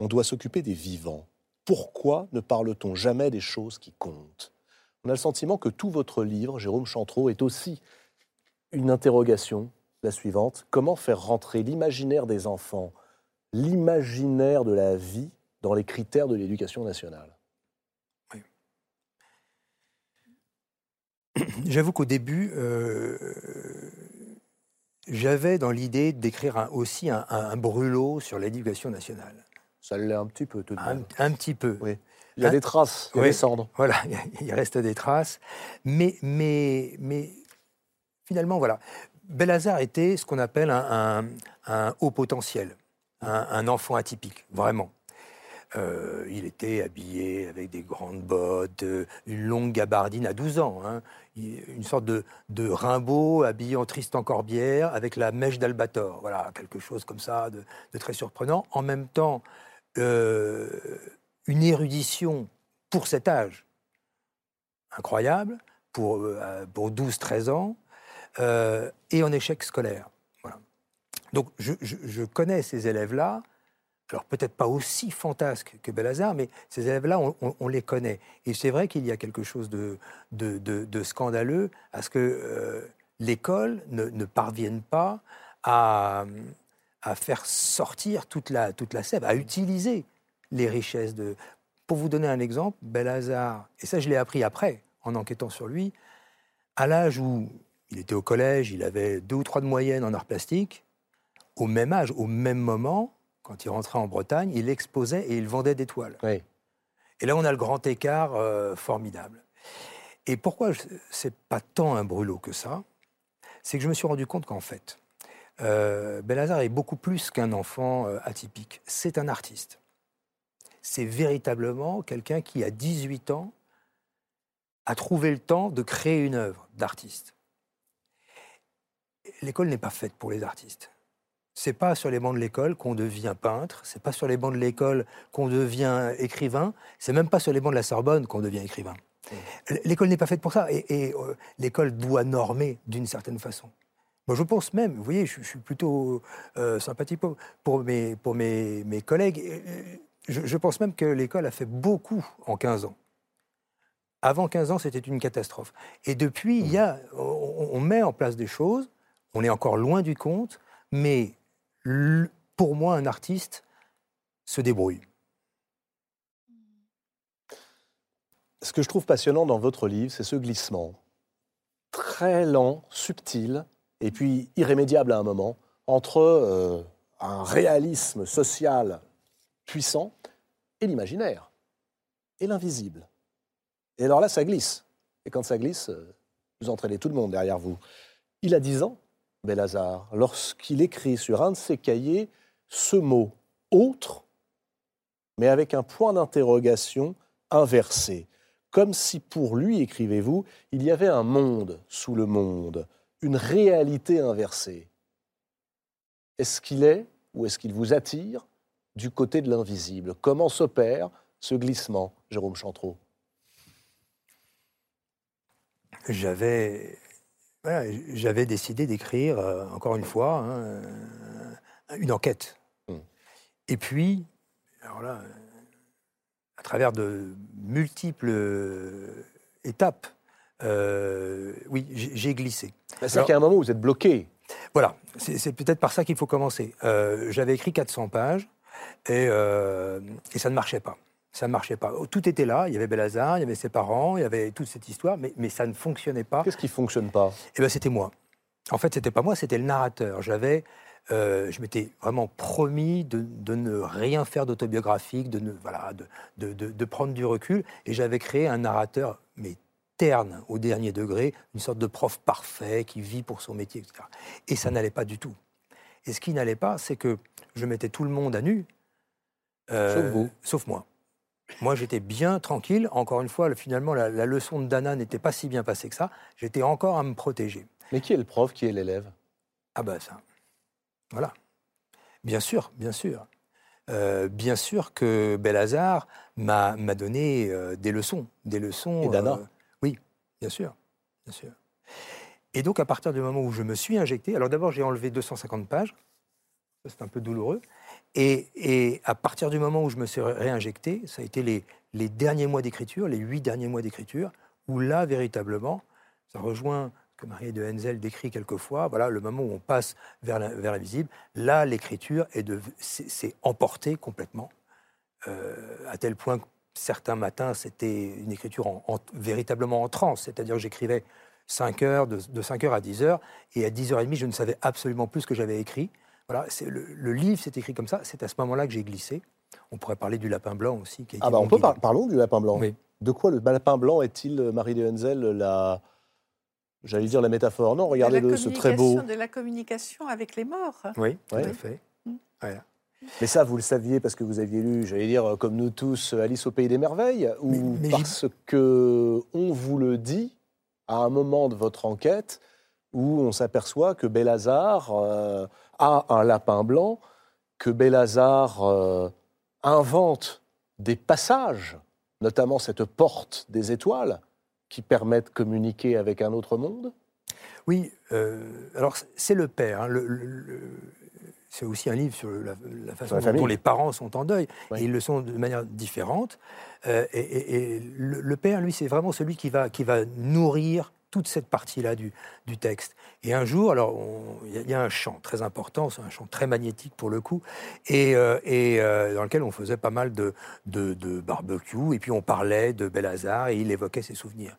On doit s'occuper des vivants. Pourquoi ne parle-t-on jamais des choses qui comptent? On a le sentiment que tout votre livre, Jérôme Chantreau, est aussi une interrogation, la suivante. Comment faire rentrer l'imaginaire des enfants, l'imaginaire de la vie dans les critères de l'éducation nationale? J'avoue qu'au début, euh, j'avais dans l'idée d'écrire aussi un, brûlot sur l'éducation nationale. Ça l'est un petit peu, tout de même. Un, petit peu. Oui. Il y a des traces, il y a des cendres. Voilà, il reste des traces. Mais, mais, mais finalement, voilà. Belazar était ce qu'on appelle un, haut potentiel, un, enfant atypique, vraiment. Euh, il était habillé avec des grandes bottes, euh, une longue gabardine à 12 ans, hein. une sorte de, de, Rimbaud habillé en Tristan Corbière avec la mèche d'Albator. Voilà, quelque chose comme ça de, très surprenant. En même temps, euh, une érudition pour cet âge incroyable, pour, pour 12-13 ans, et en échec scolaire. Donc je connais ces élèves-là alors peut-être pas aussi fantasque que Belazar, mais ces élèves-là, on, les connaît. Et c'est vrai qu'il y a quelque chose de, scandaleux à ce que euh, l'école ne, parvienne pas à, faire sortir toute la, toute la sève, à utiliser les richesses de... Pour vous donner un exemple, Belazar, et ça je l'ai appris après, en enquêtant sur lui, à l'âge où il était au collège, il avait deux ou trois de moyenne en art plastique, au même âge, au même moment, quand il rentrait en Bretagne, il exposait et il vendait des toiles. Et là, on a le grand écart euh, formidable. Et pourquoi c'est pas tant un brûlot que ça? C'est que je me suis rendu compte qu'en fait, euh, Belazar est beaucoup plus qu'un enfant euh, atypique. C'est un artiste. C'est véritablement quelqu'un qui, à 18 ans, a trouvé le temps de créer une œuvre d'artiste. L'école n'est pas faite pour les artistes c'est pas sur les bancs de l'école qu'on devient peintre, c'est pas sur les bancs de l'école qu'on devient écrivain, c'est même pas sur les bancs de la Sorbonne qu'on devient écrivain. Mmh. L'école n'est pas faite pour ça, et, euh, l'école doit normer d'une certaine façon. Moi, je pense même, vous voyez, je, suis plutôt euh, sympathique pour, mes, pour mes, mes collègues. Je, pense même que l'école a fait beaucoup en 15 ans. Avant 15 ans, c'était une catastrophe. Et depuis, il y a, on met en place des choses, on est encore loin du compte, mais pour moi, un artiste se débrouille. Ce que je trouve passionnant dans votre livre, c'est ce glissement. Très lent, subtil, et puis irrémédiable à un moment, entre euh, un réalisme social puissant et l'imaginaire, et l'invisible. Et alors là, ça glisse. Et quand ça glisse, euh, vous entraînez tout le monde derrière vous. Il a 10 ans, Belazar, lorsqu'il écrit sur un de ses cahiers ce mot autre, mais avec un point d'interrogation inversé, comme si pour lui, écrivez-vous, il y avait un monde sous le monde, une réalité inversée. Est-ce qu'il est, ou est-ce qu'il vous attire, du côté de l'invisible? Comment s'opère ce glissement, Jérôme Chantreau? J'avais j'avais décidé d'écrire, euh, encore une fois, hein, euh, une enquête. Mmh. Et puis, alors là, à travers de multiples euh, étapes, oui, j'ai glissé. C'est-à-dire qu'à un moment, vous êtes bloqué. Voilà, c'est peut-être par ça qu'il faut commencer. J'avais écrit 400 pages et, et ça ne marchait pas ça ne marchait pas. Tout était là, il y avait Belazar, il y avait ses parents, il y avait toute cette histoire, mais, mais ça ne fonctionnait pas. Qu'est-ce qui ne fonctionne pas? Eh bien, c'était moi. En fait, c'était pas moi, c'était le narrateur. J'avais, euh, je m'étais vraiment promis de, de, ne rien faire d'autobiographique, de, ne, voilà, de, de, de, prendre du recul, et j'avais créé un narrateur, mais terne au dernier degré, une sorte de prof parfait qui vit pour son métier, etc. Et ça n'allait pas du tout. Et ce qui n'allait pas, c'est que je mettais tout le monde à nu. Euh, sauf vous. Sauf moi. Moi, j'étais bien tranquille. Encore une fois, finalement, la, leçon de Dana n'était pas si bien passée que ça. J'étais encore à me protéger. Mais qui est le prof, qui est l'élève? Ah ben ça. Voilà. Bien sûr, bien sûr. Euh, bien sûr que Belazar m'a donné euh, des leçons. Des leçons. Et Dana? euh, Oui, bien sûr. Bien sûr. Et donc, à partir du moment où je me suis injecté, alors d'abord, j'ai enlevé 250 pages. C'est un peu douloureux. Et, à partir du moment où je me suis réinjecté, ça a été les, derniers mois d'écriture, les huit derniers mois d'écriture, où là, véritablement, ça rejoint ce que Marie de Henzel décrit quelquefois, voilà, le moment où on passe vers l'invisible, là, l'écriture s'est emportée complètement, euh, à tel point que certains matins, c'était une écriture en, véritablement en transe, c'est-à-dire que j'écrivais 5 heures, de, 5 heures à 10 heures, et à 10h30, je ne savais absolument plus ce que j'avais écrit. Voilà, le, le livre s'est écrit comme ça, c'est à ce moment-là que j'ai glissé. On pourrait parler du lapin blanc aussi. ah bah on peut parlons du lapin blanc. De quoi le lapin blanc est-il, Marie de Henzel, la, j'allais dire la métaphore? Non, regardez-le, ce très beau. De la communication avec les morts. Oui, tout à fait. Mm. Mais ça, vous le saviez parce que vous aviez lu, j'allais dire, comme nous tous, Alice au pays des merveilles, ou parce que on vous le dit à un moment de votre enquête où on s'aperçoit que Bélazar euh, a un lapin blanc, que Bélazar euh, invente des passages, notamment cette porte des étoiles, qui permet de communiquer avec un autre monde Oui, euh, alors c'est le père. Hein, c'est aussi un livre sur la, façon dont, les parents sont en deuil. Et ils le sont de manière différente. Euh, et, le, père, lui, c'est vraiment celui qui va, qui va nourrir toute cette partie-là du, du, texte. Et un jour, alors, il y, a un chant très important, c'est un chant très magnétique pour le coup, et, euh, euh, dans lequel on faisait pas mal de, de, barbecue, et puis on parlait de Belazar, et il évoquait ses souvenirs.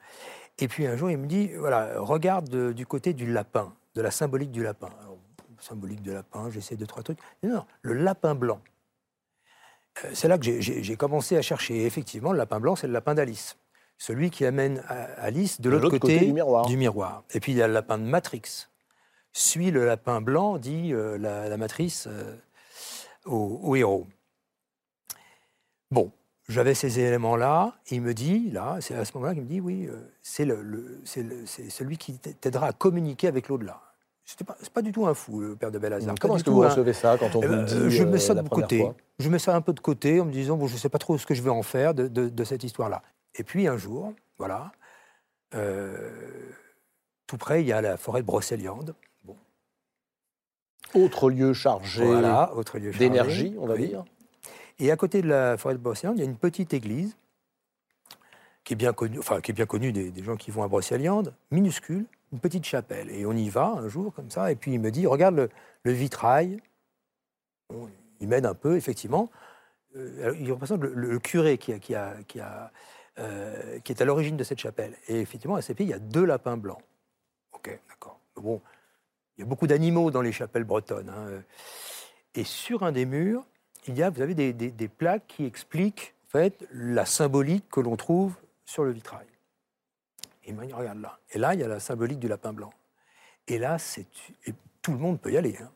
Et puis un jour, il me dit, voilà, regarde du côté du lapin, de la symbolique du lapin. symbolique du lapin, j'essaie deux, trois trucs. Non, le lapin blanc. Euh, c'est là que j'ai commencé à chercher. effectivement, le lapin blanc, c'est le lapin d'Alice celui qui amène Alice de, l'autre côté, du, miroir. Et puis il y a le lapin de Matrix. Suit le lapin blanc, dit euh, la, matrice euh, au, héros. Bon, j'avais ces éléments-là. Il me dit, là, c'est à ce moment-là qu'il me dit, oui, euh, c'est le, celui qui t'aidera à communiquer avec l'au-delà. Ce pas, pas du tout un fou, le père de Belazar. Comment est-ce que vous recevez ça quand on eh vous ben, dit Je mets ça de côté. Je mets ça un peu de côté en me disant, bon, je ne sais pas trop ce que je vais en faire de, de cette histoire-là. Et puis un jour, voilà, euh, tout près, il y a la forêt de Brocéliande. Bon. Autre lieu chargé voilà, d'énergie, on va dire. Et à côté de la forêt de Brocéliande, il y a une petite église qui est bien connue, enfin, qui est bien connue des, gens qui vont à Brocéliande, minuscule, une petite chapelle. Et on y va un jour comme ça, et puis il me dit, regarde le, vitrail. il m'aide un peu, effectivement. Euh, il représente le, curé qui qui a, qui a euh, qui est à l'origine de cette chapelle. Et effectivement, à pays, il y a deux lapins blancs. Ok, d'accord. Bon, il y a beaucoup d'animaux dans les chapelles bretonnes. Hein. Et sur un des murs, il y a, vous avez des, plaques qui expliquent en fait, la symbolique que l'on trouve sur le vitrail. Et regarde là. Et là, il y a la symbolique du lapin blanc. Et là, c'est tout le monde peut y aller. Hein.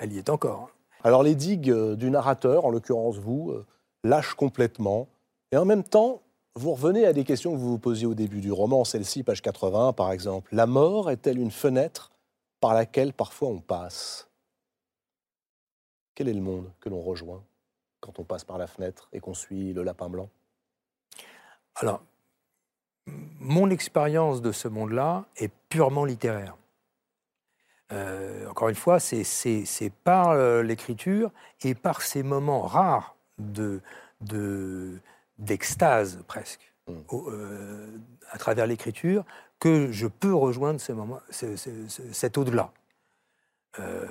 Elle y est encore. Hein. Alors les digues euh, du narrateur, en l'occurrence vous, euh, lâchent complètement. Et en même temps, vous revenez à des questions que vous vous posiez au début du roman, celle-ci, page 80 par exemple. La mort est-elle une fenêtre par laquelle parfois on passe? Quel est le monde que l'on rejoint quand on passe par la fenêtre et qu'on suit le lapin blanc? Alors, mon expérience de ce monde-là est purement littéraire. Euh, encore une fois, c'est par euh, l'écriture et par ces moments rares de, de, d'extase presque mm. euh, à travers l'écriture que je peux rejoindre ces moments, cet au-delà. Euh,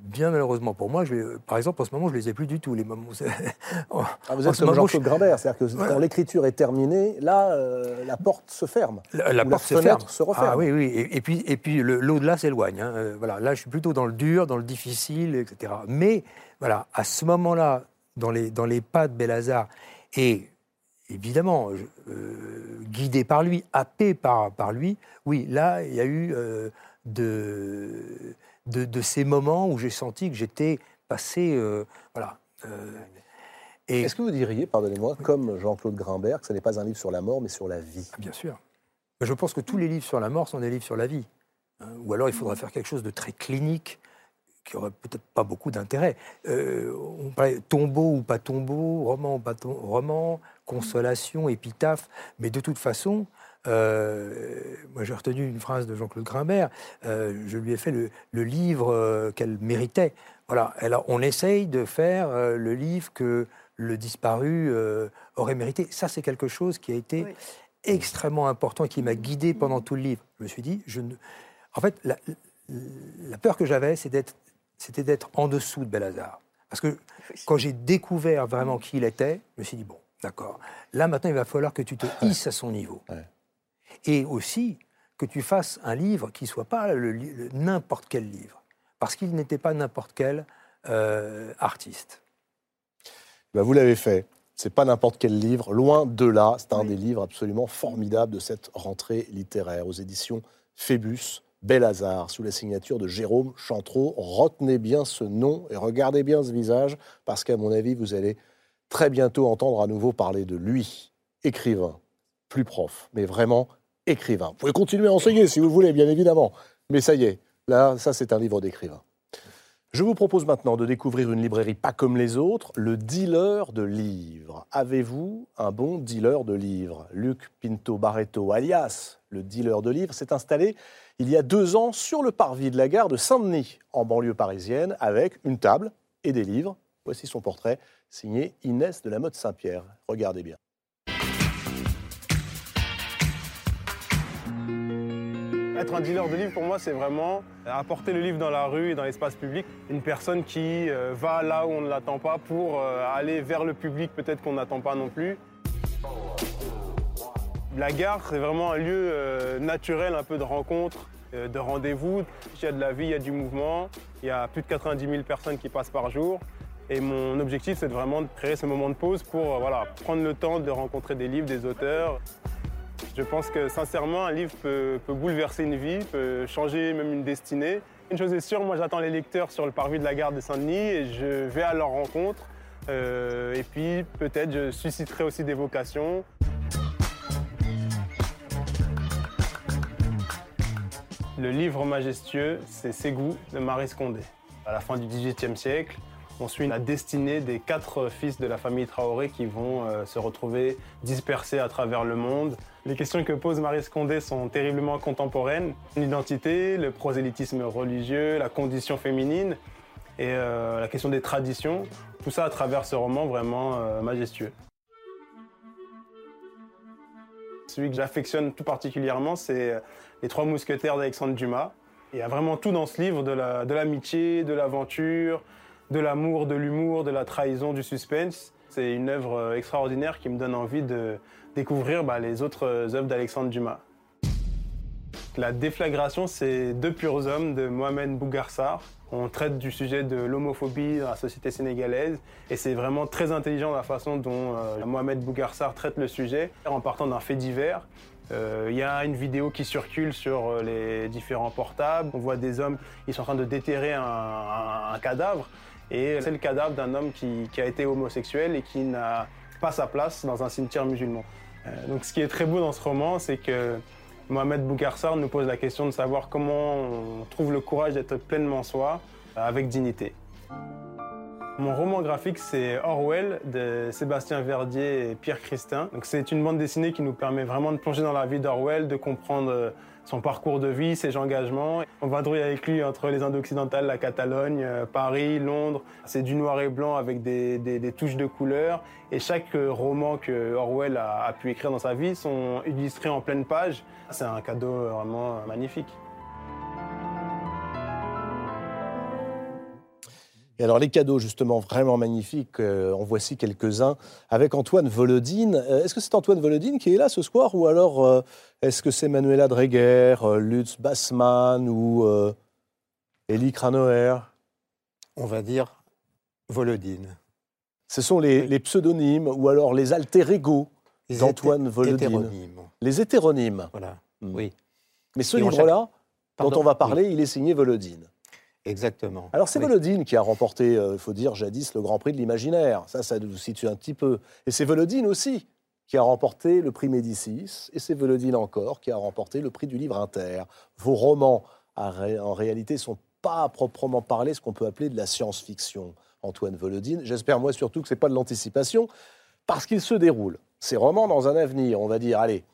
bien malheureusement pour moi, je par exemple, en ce moment, je ne les ai plus du tout, les moments. Ah, vous êtes comme Jean-Claude Grimbert, c'est-à-dire que quand l'écriture est terminée, là, euh, la porte se ferme. La, porte se, ferme. se referme. Ah oui, oui. Et, puis, et puis l'au-delà s'éloigne. Hein. Voilà, là, je suis plutôt dans le dur, dans le difficile, etc. Mais voilà, à ce moment-là, dans les, dans les pas de Bélazar, et évidemment, euh, guidé par lui, happé par, par lui, oui, là, il y a eu euh, de, de, ces moments où j'ai senti que j'étais passé. Euh, voilà. Est-ce que vous diriez, pardonnez-moi, comme Jean-Claude Grimbert, que ce n'est pas un livre sur la mort, mais sur la vie Bien sûr. Je pense que tous les livres sur la mort sont des livres sur la vie. Hein. ou alors il faudrait faire quelque chose de très clinique, qui aurait peut-être pas beaucoup d'intérêt. on parlait tombeau ou pas tombeau, roman ou pas roman, consolation, épitaphe. Mais de toute façon, euh, moi j'ai retenu une phrase de Jean-Claude Grimbert, euh, je lui ai fait le, livre euh, qu'elle méritait. Voilà, alors on essaye de faire le livre que le disparu aurait mérité. Ça, c'est quelque chose qui a été extrêmement important qui m'a guidé pendant tout le livre. Je me suis dit, je ne... en fait, la, la peur que j'avais, c'était d'être en dessous de Belazar. Parce que quand j'ai découvert vraiment qui il était, je me suis dit, bon, d'accord, là maintenant, il va falloir que tu te hisses à son niveau. Et aussi que tu fasses un livre qui ne soit pas n'importe quel livre. Parce qu'il n'était pas n'importe quel euh, artiste. Ben vous l'avez fait. C'est pas n'importe quel livre, loin de là. C'est un des livres absolument formidables de cette rentrée littéraire aux éditions Phébus. Bel sous la signature de Jérôme Chantreau. Retenez bien ce nom et regardez bien ce visage, parce qu'à mon avis, vous allez très bientôt entendre à nouveau parler de lui, écrivain, plus prof, mais vraiment écrivain. Vous pouvez continuer à enseigner si vous voulez, bien évidemment, mais ça y est, là, ça c'est un livre d'écrivain. Je vous propose maintenant de découvrir une librairie pas comme les autres, le dealer de livres. Avez-vous un bon dealer de livres? Luc Pinto Barreto, alias le dealer de livres, s'est installé il y a deux ans sur le parvis de la gare de Saint-Denis, en banlieue parisienne, avec une table et des livres. Voici son portrait, signé Inès de la Motte Saint-Pierre. Regardez bien. Être un dealer de livres, pour moi, c'est vraiment apporter le livre dans la rue et dans l'espace public. Une personne qui euh, va là où on ne l'attend pas pour euh, aller vers le public peut-être qu'on n'attend pas non plus. La gare, c'est vraiment un lieu euh, naturel, un peu de rencontre, de rendez-vous. Il y a de la vie, il y a du mouvement. Il y a plus de 90 000 personnes qui passent par jour. Et mon objectif, c'est vraiment de créer ce moment de pause pour euh, voilà, prendre le temps de rencontrer des livres, des auteurs. Je pense que sincèrement, un livre peut, bouleverser une vie, peut changer même une destinée. Une chose est sûre, moi j'attends les lecteurs sur le parvis de la gare de Saint-Denis et je vais à leur rencontre. et puis peut-être je susciterai aussi des vocations. Le livre majestueux, c'est Ségou de Marie Scondé. À la fin du XVIIIe siècle, on suit la destinée des quatre fils de la famille Traoré qui vont euh, se retrouver dispersés à travers le monde. Les questions que pose Marie Scondé sont terriblement contemporaines. L'identité, le prosélytisme religieux, la condition féminine et euh, la question des traditions. Tout ça à travers ce roman vraiment euh, majestueux. Celui que j'affectionne tout particulièrement, c'est les Trois Mousquetaires d'Alexandre Dumas. Il y a vraiment tout dans ce livre, de l'amitié, de l'aventure, de l'amour, de l'humour, de la trahison, du suspense. C'est une œuvre euh, extraordinaire qui me donne envie de découvrir bah, les autres euh, œuvres d'Alexandre Dumas. La déflagration, c'est Deux purs hommes de Mohamed Bougarsar. On traite du sujet de l'homophobie dans la société sénégalaise et c'est vraiment très intelligent la façon dont euh, Mohamed Bougarsar traite le sujet en partant d'un fait divers il y a une vidéo qui circule sur les différents portables. On voit des hommes, ils sont en train de déterrer un, cadavre. Et c'est le cadavre d'un homme qui, a été homosexuel et qui n'a pas sa place dans un cimetière musulman. Euh, donc ce qui est très beau dans ce roman, c'est que Mohamed Boukarsar nous pose la question de savoir comment on trouve le courage d'être pleinement soi avec dignité. Mon roman graphique, c'est Orwell de Sébastien Verdier et Pierre Christin. c'est une bande dessinée qui nous permet vraiment de plonger dans la vie d'Orwell, de comprendre euh, son parcours de vie, ses engagements. On va vadrouille avec lui entre les Indes occidentales, la Catalogne, euh, Paris, Londres. C'est du noir et blanc avec des, touches de couleur. Et chaque euh, roman que Orwell a, a pu écrire dans sa vie sont illustrés en pleine page. C'est un cadeau vraiment magnifique. Et alors les cadeaux justement vraiment magnifiques, euh, en voici quelques-uns avec Antoine Volodine. Euh, est-ce que c'est Antoine Volodine qui est là ce soir ou alors euh, est-ce que c'est Manuela Dreger, Lutz Bassmann ou Elie Kranoer On va dire Volodine. Ce sont les, pseudonymes ou alors les alter ego d'Antoine Volodine. Les hétéronymes. Voilà, hmm. oui. Mais ce livre-là, dont on va parler, il est signé Volodine. Exactement. Alors c'est Volodine qui a remporté, il euh, faut dire jadis, le Grand Prix de l'imaginaire. Ça, ça nous situe un petit peu. Et c'est Volodine aussi qui a remporté le prix Médicis, et c'est Volodine encore qui a remporté le prix du livre inter. Vos romans, en réalité, sont pas proprement parler ce qu'on peut appeler de la science-fiction, Antoine Volodine. J'espère moi surtout que ce n'est pas de l'anticipation, parce qu'il se déroule. Ces romans dans un avenir, on va dire, allez,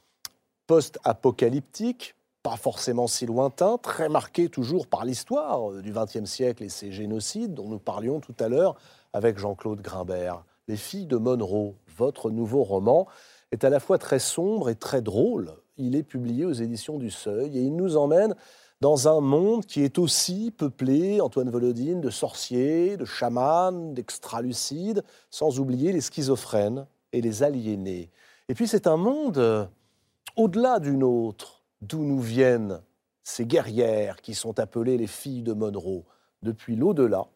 post-apocalyptique, pas forcément si lointain, très marqué toujours par l'histoire du XXe siècle et ses génocides dont nous parlions tout à l'heure avec Jean-Claude Grimbert. Les filles de Monroe, votre nouveau roman. est à la fois très sombre et très drôle. Il est publié aux éditions du Seuil et il nous emmène dans un monde qui est aussi peuplé, Antoine Volodine, de sorciers, de chamans, d'extralucides, sans oublier les schizophrènes et les aliénés. Et puis c'est un monde euh, au-delà du nôtre, d'où nous viennent ces guerrières qui sont appelées les filles de Monroe. Depuis l'au-delà,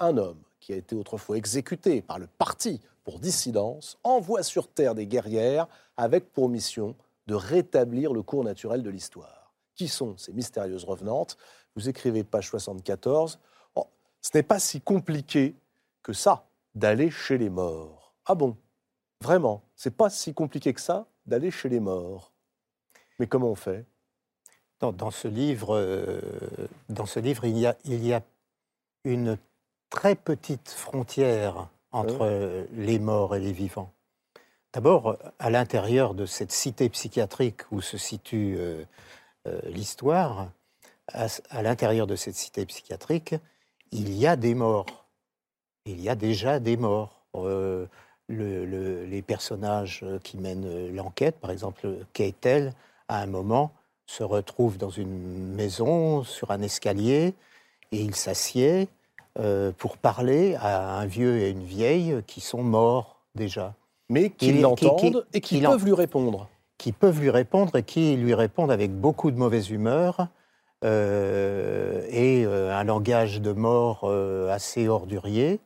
un homme qui a été autrefois exécuté par le parti pour dissidence envoie sur Terre des guerrières avec pour mission de rétablir le cours naturel de l'histoire. Qui sont ces mystérieuses revenantes? Vous écrivez page 74. ce n'est pas si compliqué que ça d'aller chez les morts. Ah bon? Vraiment C'est pas si compliqué que ça d'aller chez les morts. Mais comment on fait? Dans, ce livre, euh, dans ce livre, il y, a, il y a une très petite frontière entre les morts et les vivants. D'abord, à l'intérieur de cette cité psychiatrique où se situe euh, euh, l'histoire, à, l'intérieur de cette cité psychiatrique, il y a des morts. Il y a déjà des morts. Euh, les personnages qui mènent l'enquête, par exemple Keitel, à un moment, se retrouve dans une maison, sur un escalier, et il s'assied euh, pour parler à un vieux et une vieille qui sont morts déjà. Mais qui l'entendent et qui peuvent lui répondre qui peuvent lui répondre et qui lui répondent avec beaucoup de mauvaise humeur euh, et euh, un langage de mort assez ordurier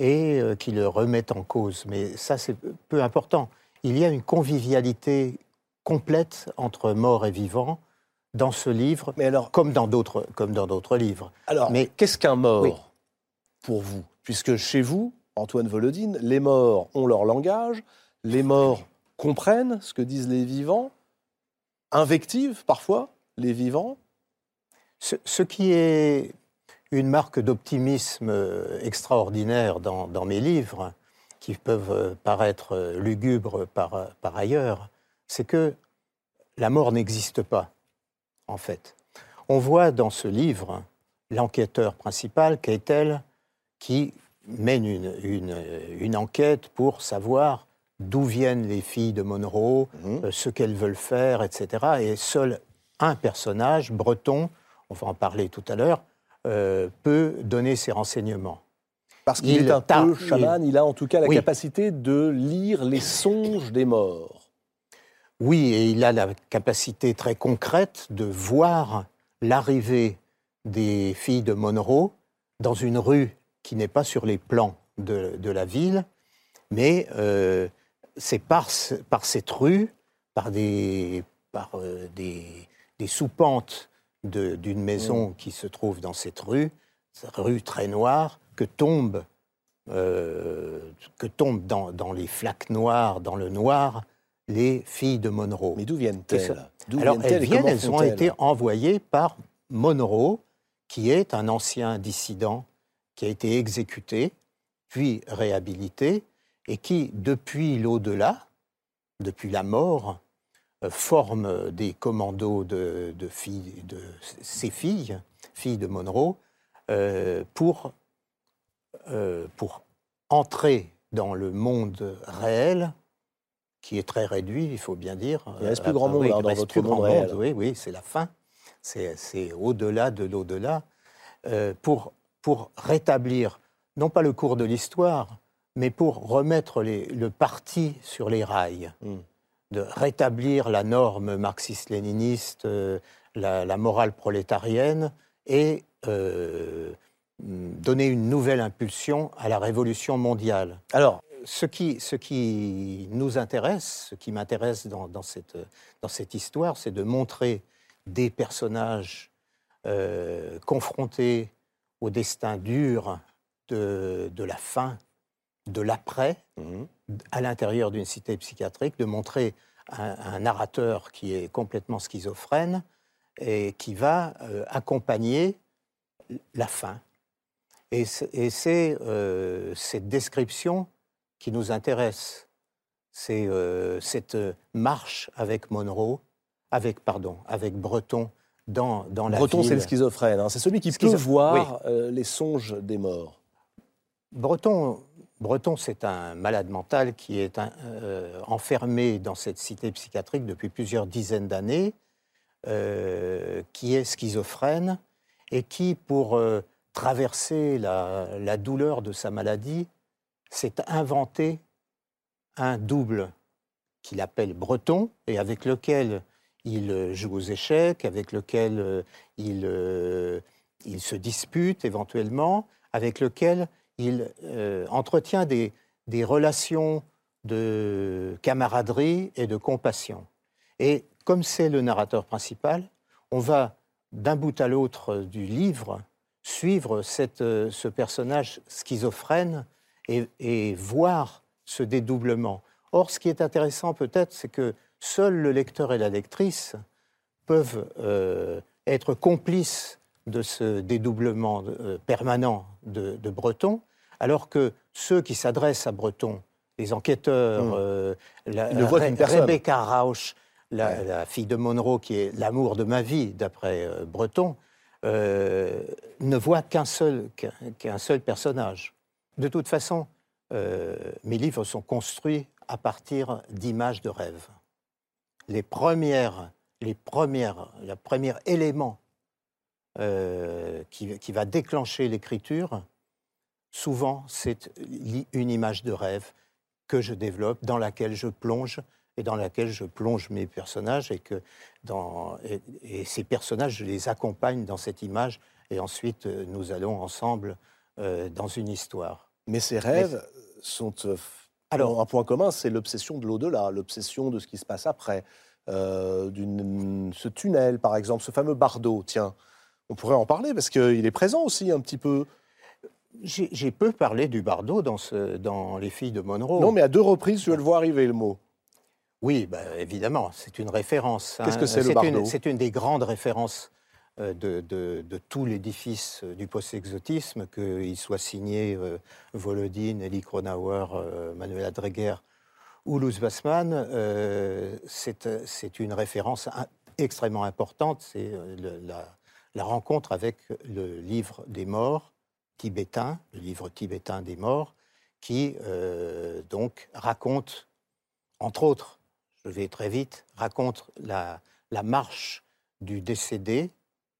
et qui le remettent en cause. Mais ça, c'est peu important. Il y a une convivialité complète entre mort et vivant dans ce livre, Mais alors, comme dans d'autres comme dans d'autres livres. Alors, Mais qu'est-ce qu'un mort pour vous? Puisque chez vous, Antoine Volodine, les morts ont leur langage, les morts comprennent ce que disent les vivants, invectivent parfois les vivants. Ce, qui est une marque d'optimisme extraordinaire dans, mes livres, qui peuvent paraître lugubres par, par ailleurs, c'est que la mort n'existe pas, en fait. On voit dans ce livre l'enquêteur principal, Keitel, qui mène une, une, une, enquête pour savoir d'où viennent les filles de Monroe, mhm. euh, ce qu'elles veulent faire, etc. Et seul un personnage, breton, on va en parler tout à l'heure, euh, peut donner ces renseignements. Parce qu'il est un peu chaman, il... a en tout cas la capacité de lire les songes des morts. Oui, et il a la capacité très concrète de voir l'arrivée des filles de Monroe dans une rue qui n'est pas sur les plans de, la ville, mais euh, c'est par, par cette rue, par des, par, euh, des, des soupentes d'une maison mm. qui se trouve dans cette rue, cette rue très noire, que tombe, euh, que tombe dans, dans, les flaques noires, dans le noir, les filles de Monroe. Mais d'où viennent-elles Alors elles viennent, elles ont été envoyées par Monroe, qui est un ancien dissident qui a été exécuté, puis réhabilité, et qui, depuis l'au-delà, depuis la mort, euh, forme des commandos de, filles, de ces filles, filles de Monroe, euh, pour, euh, pour entrer dans le monde réel, qui est très réduit, il faut bien dire. Il reste plus grand monde hein, dans votre monde réel. oui, oui, c'est la fin. C'est au-delà de l'au-delà. pour, pour rétablir, non pas le cours de l'histoire, mais pour remettre le parti sur les rails, hmm. de rétablir la norme marxiste-léniniste, euh, la, morale prolétarienne, et euh, donner une nouvelle impulsion à la révolution mondiale. Alors, ce qui, ce qui nous intéresse, ce qui m'intéresse dans, cette, dans cette histoire, c'est de montrer des personnages euh, confrontés au destin dur de, de la faim, de l'après mhm. à l'intérieur d'une cité psychiatrique, de montrer un, narrateur qui est complètement schizophrène et qui va euh, accompagner la fin. Et c'est euh, cette description qui nous intéresse. C'est euh, cette marche avec Monroe, avec, pardon, avec Breton dans, dans la Breton, c'est le schizophrène. Hein. C'est celui qui peut voir les songes des morts. Breton Breton, c'est un malade mental qui est euh, enfermé dans cette cité psychiatrique depuis plusieurs dizaines d'années, euh, qui est schizophrène et qui, pour euh, traverser la, douleur de sa maladie, s'est inventé un double qu'il appelle Breton et avec lequel il joue aux échecs, avec lequel il, il se dispute éventuellement, avec lequel il euh, entretient des, relations de camaraderie et de compassion. Et comme c'est le narrateur principal, on va d'un bout à l'autre du livre suivre euh, ce personnage schizophrène et, voir ce dédoublement. Or, ce qui est intéressant peut-être, c'est que seul le lecteur et la lectrice peuvent euh, être complices de ce dédoublement permanent de Breton, alors que ceux qui s'adressent à Breton, les enquêteurs, hmm. euh, la, Rebecca Rausch, la, fille de Monroe, qui est l'amour de ma vie, d'après euh, Breton, euh, ne voient qu'un seul, qu'un seul personnage. De toute façon, mes livres sont construits à partir d'images de rêves. Les premières, les le premier élément qui, qui, va déclencher l'écriture, souvent c'est une image de rêve que je développe, dans laquelle je plonge et dans laquelle je plonge mes personnages et que dans, ces personnages, je les accompagne dans cette image et ensuite euh, nous allons ensemble euh, dans une histoire. Mais ces rêves sont euh, alors un point commun, c'est l'obsession de l'au-delà, l'obsession de ce qui se passe après, ce tunnel par exemple, ce fameux bardeau. Tiens, on pourrait en parler parce qu'il est présent aussi un petit peu. J'ai peu parlé du Bardo dans, ce, dans Les filles de Monroe. Non, mais à deux reprises, je le vois arriver le mot. Oui, bah, évidemment, c'est une référence. Hein. Qu'est-ce que c'est le Bardo? C'est une des grandes références euh, de, tout l'édifice du post-exotisme, qu'il soit signé euh, Volodine, Kronauer, euh, Manuela Dreger ou Luz Bassman. Euh, c'est une référence extrêmement importante. C'est la, rencontre avec le livre des morts tibétain, le livre tibétain des morts, qui euh, donc raconte, entre autres, je vais très vite, raconte la marche du décédé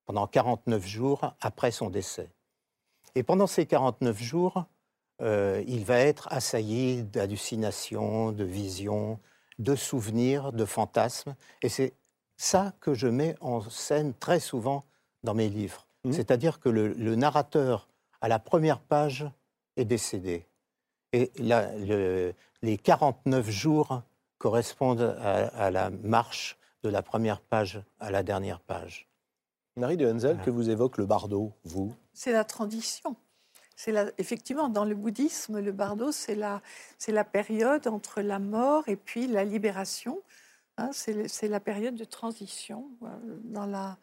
pendant 49 jours après son décès. Et pendant ces 49 jours, euh, il va être assailli d'hallucinations, de visions, de souvenirs, de fantasmes. Et c'est ça que je mets en scène très souvent dans mes livres. Mmh. C'est-à-dire que le, narrateur à la première page, est décédé. Et les 49 jours correspondent à, la marche de la première page à la dernière page. Marie de Henzel, que vous évoque le bardo, vous C'est la transition. C'est effectivement, dans le bouddhisme, le bardo, c'est la, la période entre la mort et puis la libération. Hein, c'est la période de transition euh, dans la,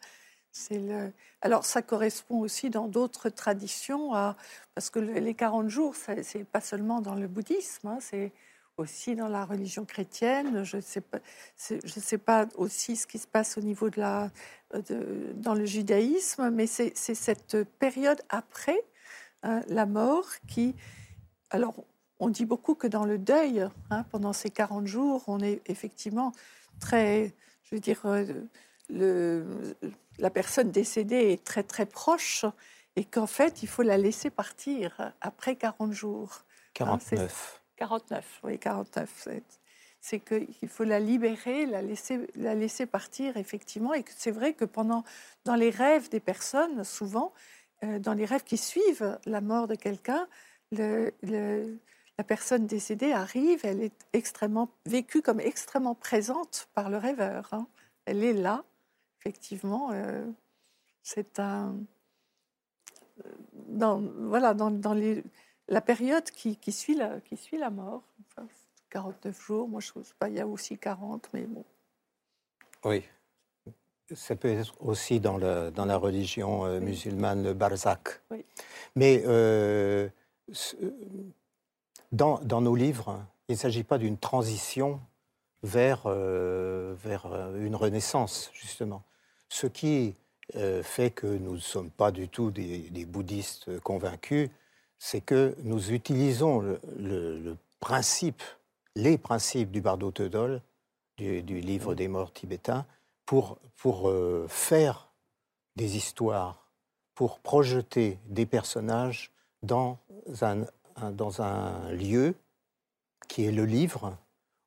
le... Alors, ça correspond aussi dans d'autres traditions, à... parce que les 40 jours, c'est pas seulement dans le bouddhisme, hein, c'est aussi dans la religion chrétienne. Je ne sais, pas, aussi ce qui se passe au niveau de la, de, dans le judaïsme, mais c'est cette période après hein, la mort qui. Alors, on dit beaucoup que dans le deuil, hein, pendant ces 40 jours, on est effectivement très, je veux dire, euh, la personne décédée est très très proche et qu'en fait, il faut la laisser partir après 40 jours. 49. 49, oui, 49. C'est qu'il faut la libérer, la laisser, la laisser partir, effectivement. Et c'est vrai que pendant, dans les rêves des personnes, souvent, euh, dans les rêves qui suivent la mort de quelqu'un, la personne décédée arrive, elle est extrêmement vécue comme extrêmement présente par le rêveur. Hein. Elle est là, effectivement, euh, c'est un. Euh, voilà, dans, dans les, la période qui, qui, suit la, qui suit la mort. 49 jours, moi je trouve pas, il y a aussi 40, mais bon. Oui. Ça peut être aussi dans, la religion euh, musulmane, le barzak. Oui. Mais dans, dans, nos livres, il ne s'agit pas d'une transition vers, vers une renaissance, justement. Ce qui euh, fait que nous ne sommes pas du tout des, bouddhistes convaincus, c'est que nous utilisons le, principe, les principes du bardo Teudol, du, livre des morts tibétains, pour, pour euh, faire des histoires, pour projeter des personnages dans un, dans un lieu qui est le livre,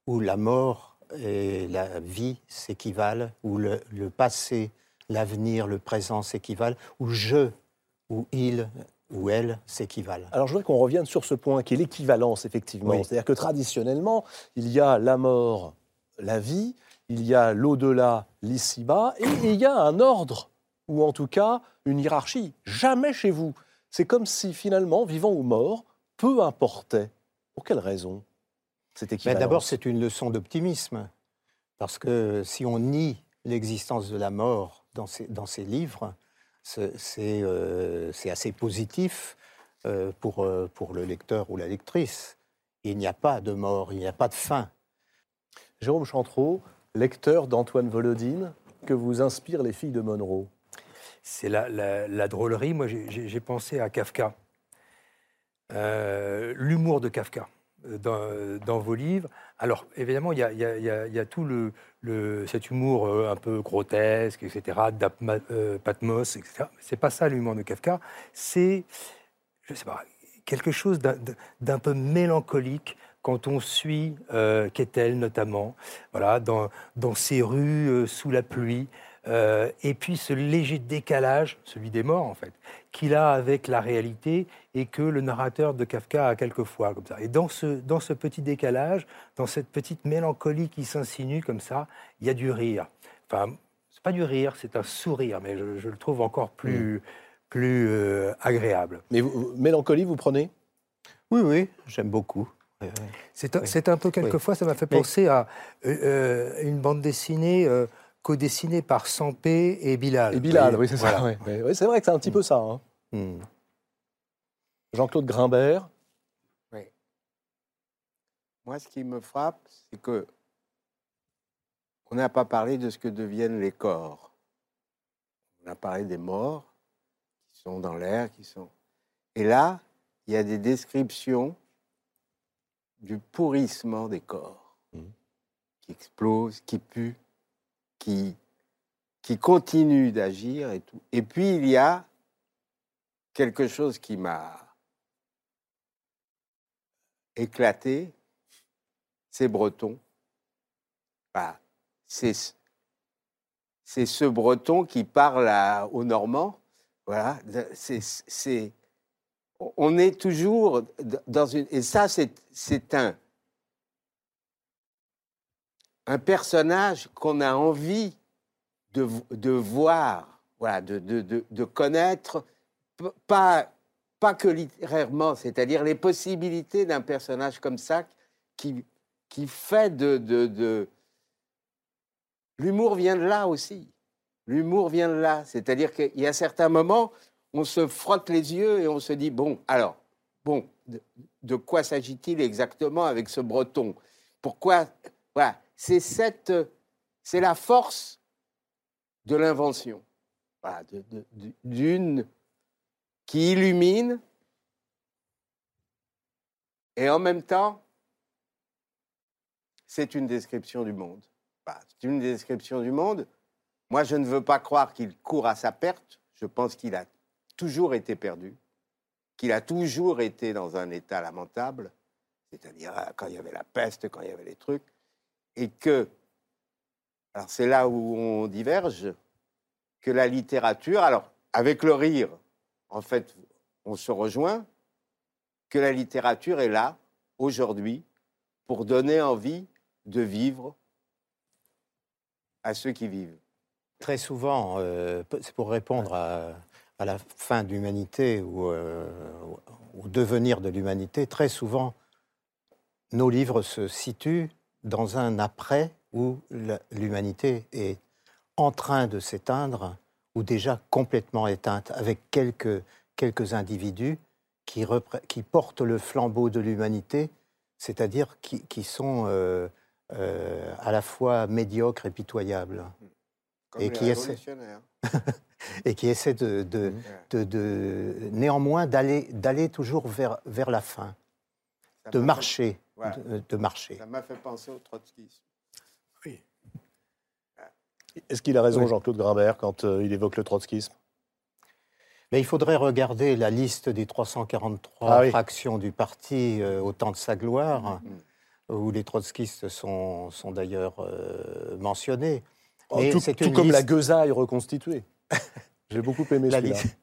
où la mort et la vie s'équivalent, où le, le passé, l'avenir, le présent s'équivalent, où je, ou il, ou elle s'équivalent. Alors je voudrais qu'on revienne sur ce point qui est l'équivalence, effectivement. C'est-à-dire que traditionnellement, il y a la mort, la vie, il y a l'au-delà, l'ici-bas, et il y a un ordre, ou en tout cas une hiérarchie. Jamais chez vous. C'est comme si finalement, vivant ou mort, peu importait. Pour quelle raison cette équivalence? D'abord, c'est une leçon d'optimisme. Parce que si on nie l'existence de la mort dans ces, dans ces livres, euh, c'est assez positif euh, pour, euh, pour le lecteur ou la lectrice. Il n'y a pas de mort, il n'y a pas de fin. Jérôme Chantreau, lecteur d'Antoine Volodine, que vous inspirent les filles de Monroe? C'est la, la, drôlerie. Moi, j'ai pensé à Kafka. L'humour de Kafka dans, vos livres. Alors, évidemment, il y a, tout le, cet humour euh, un peu grotesque, etc., euh, Patmos, etc. C'est pas ça l'humour de Kafka. C'est, je sais pas, quelque chose d'un peu mélancolique quand on suit euh, notamment, voilà, dans, dans ces rues euh, sous la pluie, euh, et puis ce léger décalage, celui des morts en fait, qu'il a avec la réalité et que le narrateur de Kafka a quelquefois comme ça. Et dans ce, dans ce petit décalage, dans cette petite mélancolie qui s'insinue comme ça, il y a du rire. Enfin, c'est pas du rire, c'est un sourire, mais je, le trouve encore plus, mm. plus euh, agréable. Mais vous, mélancolie, vous prenez? Oui, oui, j'aime beaucoup. C'est un, peu quelquefois, ça m'a fait penser à euh, une bande dessinée co-dessiné par Sampé et Bilal. Et Bilal, oui, c'est ça. c'est vrai que c'est un petit peu ça. Hein. Hmm. Jean-Claude Grimbert. Oui. Moi, ce qui me frappe, c'est que on n'a pas parlé de ce que deviennent les corps. On a parlé des morts qui sont dans l'air, qui sont. Et là, il y a des descriptions du pourrissement des corps, hmm. qui explosent, qui puent qui, qui continue d'agir et tout. Et puis il y a quelque chose qui m'a éclaté, c'est Breton. C'est c'est ce Breton qui parle à, aux Normands. Voilà, c'est on est toujours dans une et ça c'est un un personnage qu'on a envie de, de voir, voilà, de, de, de, connaître, pas, pas que littérairement, c'est-à-dire les possibilités d'un personnage comme ça qui, qui fait de... L'humour vient de là aussi. L'humour vient de là. C'est-à-dire qu'il y a certains moments, on se frotte les yeux et on se dit, bon, alors, bon, de, de quoi s'agit-il exactement avec ce breton? Pourquoi Voilà c'est cette, c'est la force de l'invention, d'une qui illumine et en même temps, c'est une description du monde. c'est une description du monde. Moi, je ne veux pas croire qu'il court à sa perte. Je pense qu'il a toujours été perdu, qu'il a toujours été dans un état lamentable, c'est-à-dire quand il y avait la peste, quand il y avait les trucs et que, alors c'est là où on diverge, que la littérature, alors avec le rire, en fait, on se rejoint, que la littérature est là, aujourd'hui, pour donner envie de vivre à ceux qui vivent. Très souvent, euh, c'est pour répondre à, la fin de l'humanité ou euh, au devenir de l'humanité, très souvent, nos livres se situent dans un après où l'humanité est en train de s'éteindre ou déjà complètement éteinte, avec quelques, quelques individus qui, qui portent le flambeau de l'humanité, c'est-à-dire qui, qui, sont euh, euh, à la fois médiocres et pitoyables. Comme et qui et qui essaie de, de, de, néanmoins d'aller toujours vers, vers la fin, de marcher, de, marcher. Ça m'a fait penser au trotskisme. Oui. Est-ce qu'il a raison, Jean-Claude Grimbert, quand euh, il évoque le trotskisme? Mais il faudrait regarder la liste des 343 ah fractions du parti euh, au temps de sa gloire, mm. où les trotskistes sont, sont d'ailleurs euh, mentionnés. Oh, tout, comme la gueusaille reconstituée. J'ai beaucoup aimé la liste.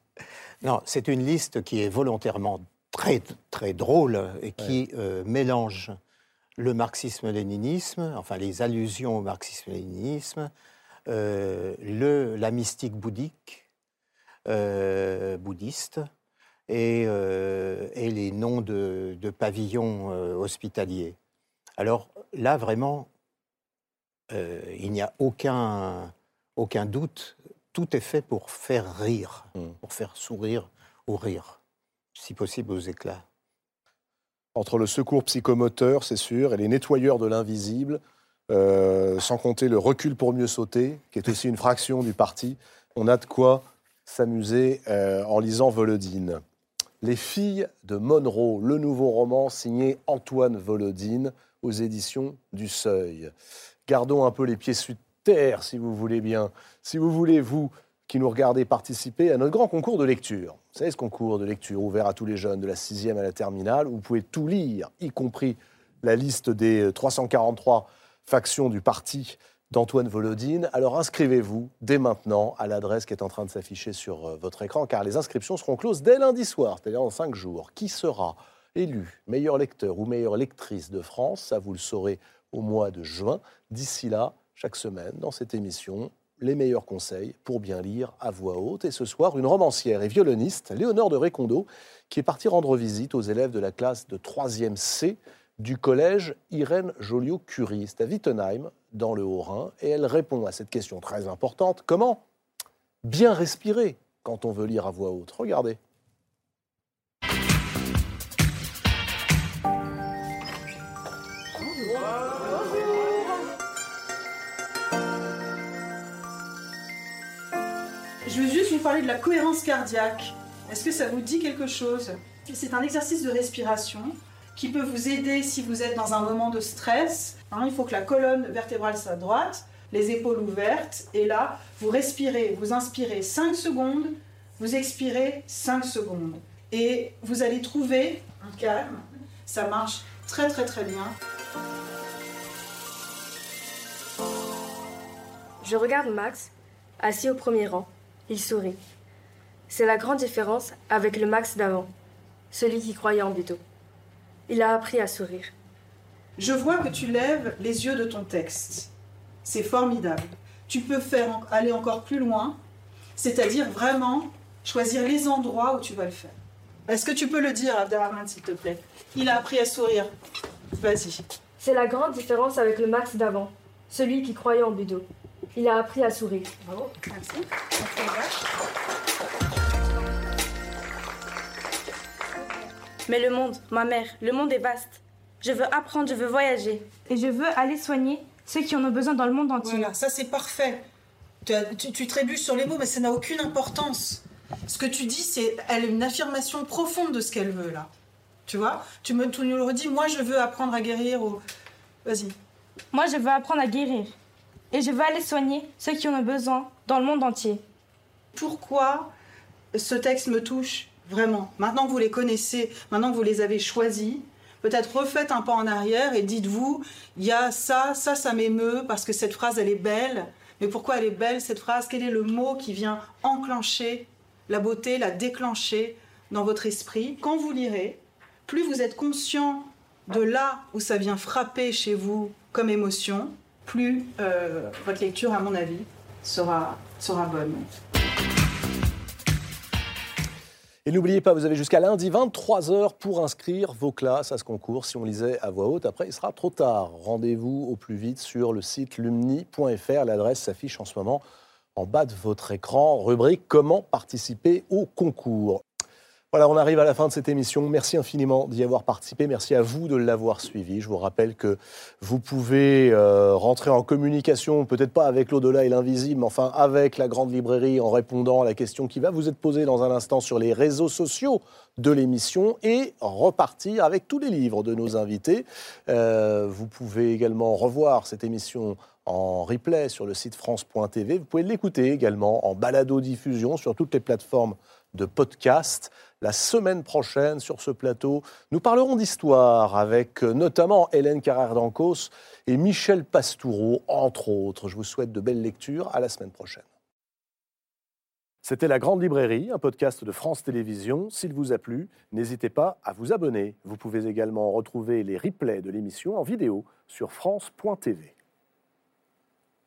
Non, c'est une liste qui est volontairement très, très drôle et qui euh, mélange le marxisme-léninisme, enfin les allusions au marxisme-léninisme, la mystique bouddhique, euh, bouddhistes et, euh, et, les noms de, pavillons euh, hospitaliers. Alors là, vraiment, il n'y a aucun, aucun doute, tout est fait pour faire rire, hmm. pour faire sourire ou rire, si possible aux éclats. Entre le secours psychomoteur, c'est sûr, et les nettoyeurs de l'invisible, sans compter le recul pour mieux sauter, qui est aussi une fraction du parti, on a de quoi s'amuser euh, en lisant Volodine. Les filles de Monroe, le nouveau roman signé Antoine Volodine aux éditions du Seuil. Gardons un peu les pieds sur terre, si vous voulez bien. Si vous voulez, vous qui nous regardez, participer à notre grand concours de lecture. Vous savez, ce concours de lecture ouvert à tous les jeunes, de la sixième à la terminale, où vous pouvez tout lire, y compris la liste des 343 factions du parti d'Antoine Volodine. Alors inscrivez-vous dès maintenant à l'adresse qui est en train de s'afficher sur euh, votre écran, car les inscriptions seront closes dès lundi soir, c'est-à-dire dans cinq jours. Qui sera élu meilleur lecteur ou meilleure lectrice de France Ça, vous le saurez au mois de juin. D'ici là, chaque semaine, dans cette émission, les meilleurs conseils pour bien lire à voix haute. Et ce soir, une romancière et violoniste, Léonore de Récondo, qui est partie rendre visite aux élèves de la classe de 3e C du collège Irène Joliot-Curie. C'est à Wittenheim, dans le Haut-Rhin, et elle répond à cette question très importante. Comment bien respirer quand on veut lire à voix haute? Regardez. Je veux juste vous parler de la cohérence cardiaque. Est-ce que ça vous dit quelque chose? C'est un exercice de respiration qui peut vous aider si vous êtes dans un moment de stress. Hein, il faut que la colonne vertébrale soit droite, les épaules ouvertes, et là, vous respirez, vous inspirez 5 secondes, vous expirez 5 secondes. Et vous allez trouver un calme. Ça marche très très très bien. Je regarde Max, assis au premier rang. Il sourit. C'est la grande différence avec le Max d'avant, celui qui croyait en Buto. Il a appris à sourire. Je vois que tu lèves les yeux de ton texte. C'est formidable. Tu peux faire aller encore plus loin, c'est-à-dire vraiment choisir les endroits où tu vas le faire. Est-ce que tu peux le dire, Abdelrahman, s'il te plaît? Il a appris à sourire. Vas-y. C'est la grande différence avec le Max d'avant, celui qui croyait en Budo. Il a appris à sourire. Bravo, merci. Mais le monde, ma mère, le monde est vaste. Je veux apprendre, je veux voyager. Et je veux aller soigner ceux qui en ont besoin dans le monde entier. Voilà, ça c'est parfait. Tu, tu, trébuches sur les mots, mais ça n'a aucune importance. Ce que tu dis, c'est elle est une affirmation profonde de ce qu'elle veut là. Tu vois? Tu me tu nous le redis. Moi, je veux apprendre à guérir. Ou... Vas-y. Moi, je veux apprendre à guérir. Et je veux aller soigner ceux qui en ont besoin dans le monde entier. Pourquoi ce texte me touche Vraiment. Maintenant que vous les connaissez, maintenant que vous les avez choisis, peut-être refaites un pas en arrière et dites-vous, il y a ça, ça, ça m'émeut parce que cette phrase, elle est belle. Mais pourquoi elle est belle, cette phrase Quel est le mot qui vient enclencher la beauté, la déclencher dans votre esprit? Quand vous lirez, plus vous êtes conscient de là où ça vient frapper chez vous comme émotion, plus euh, votre lecture, à mon avis, sera, sera bonne. Et n'oubliez pas, vous avez jusqu'à lundi 23h pour inscrire vos classes à ce concours. Si on lisait à voix haute, après, il sera trop tard. Rendez-vous au plus vite sur le site lumni.fr. L'adresse s'affiche en ce moment en bas de votre écran. Rubrique Comment participer au concours. Voilà, on arrive à la fin de cette émission. Merci infiniment d'y avoir participé. Merci à vous de l'avoir suivi. Je vous rappelle que vous pouvez euh, rentrer en communication, peut-être pas avec l'au-delà et l'invisible, mais enfin avec la grande librairie en répondant à la question qui va vous être posée dans un instant sur les réseaux sociaux de l'émission et repartir avec tous les livres de nos invités. Euh, vous pouvez également revoir cette émission en replay sur le site France.tv. Vous pouvez l'écouter également en balado-diffusion sur toutes les plateformes de podcast. La semaine prochaine, sur ce plateau, nous parlerons d'histoire avec euh, notamment Hélène Carrère d'Ancos et Michel Pastoureau, entre autres. Je vous souhaite de belles lectures. À la semaine prochaine. C'était La Grande Librairie, un podcast de France Télévisions. S'il vous a plu, n'hésitez pas à vous abonner. Vous pouvez également retrouver les replays de l'émission en vidéo sur France.tv.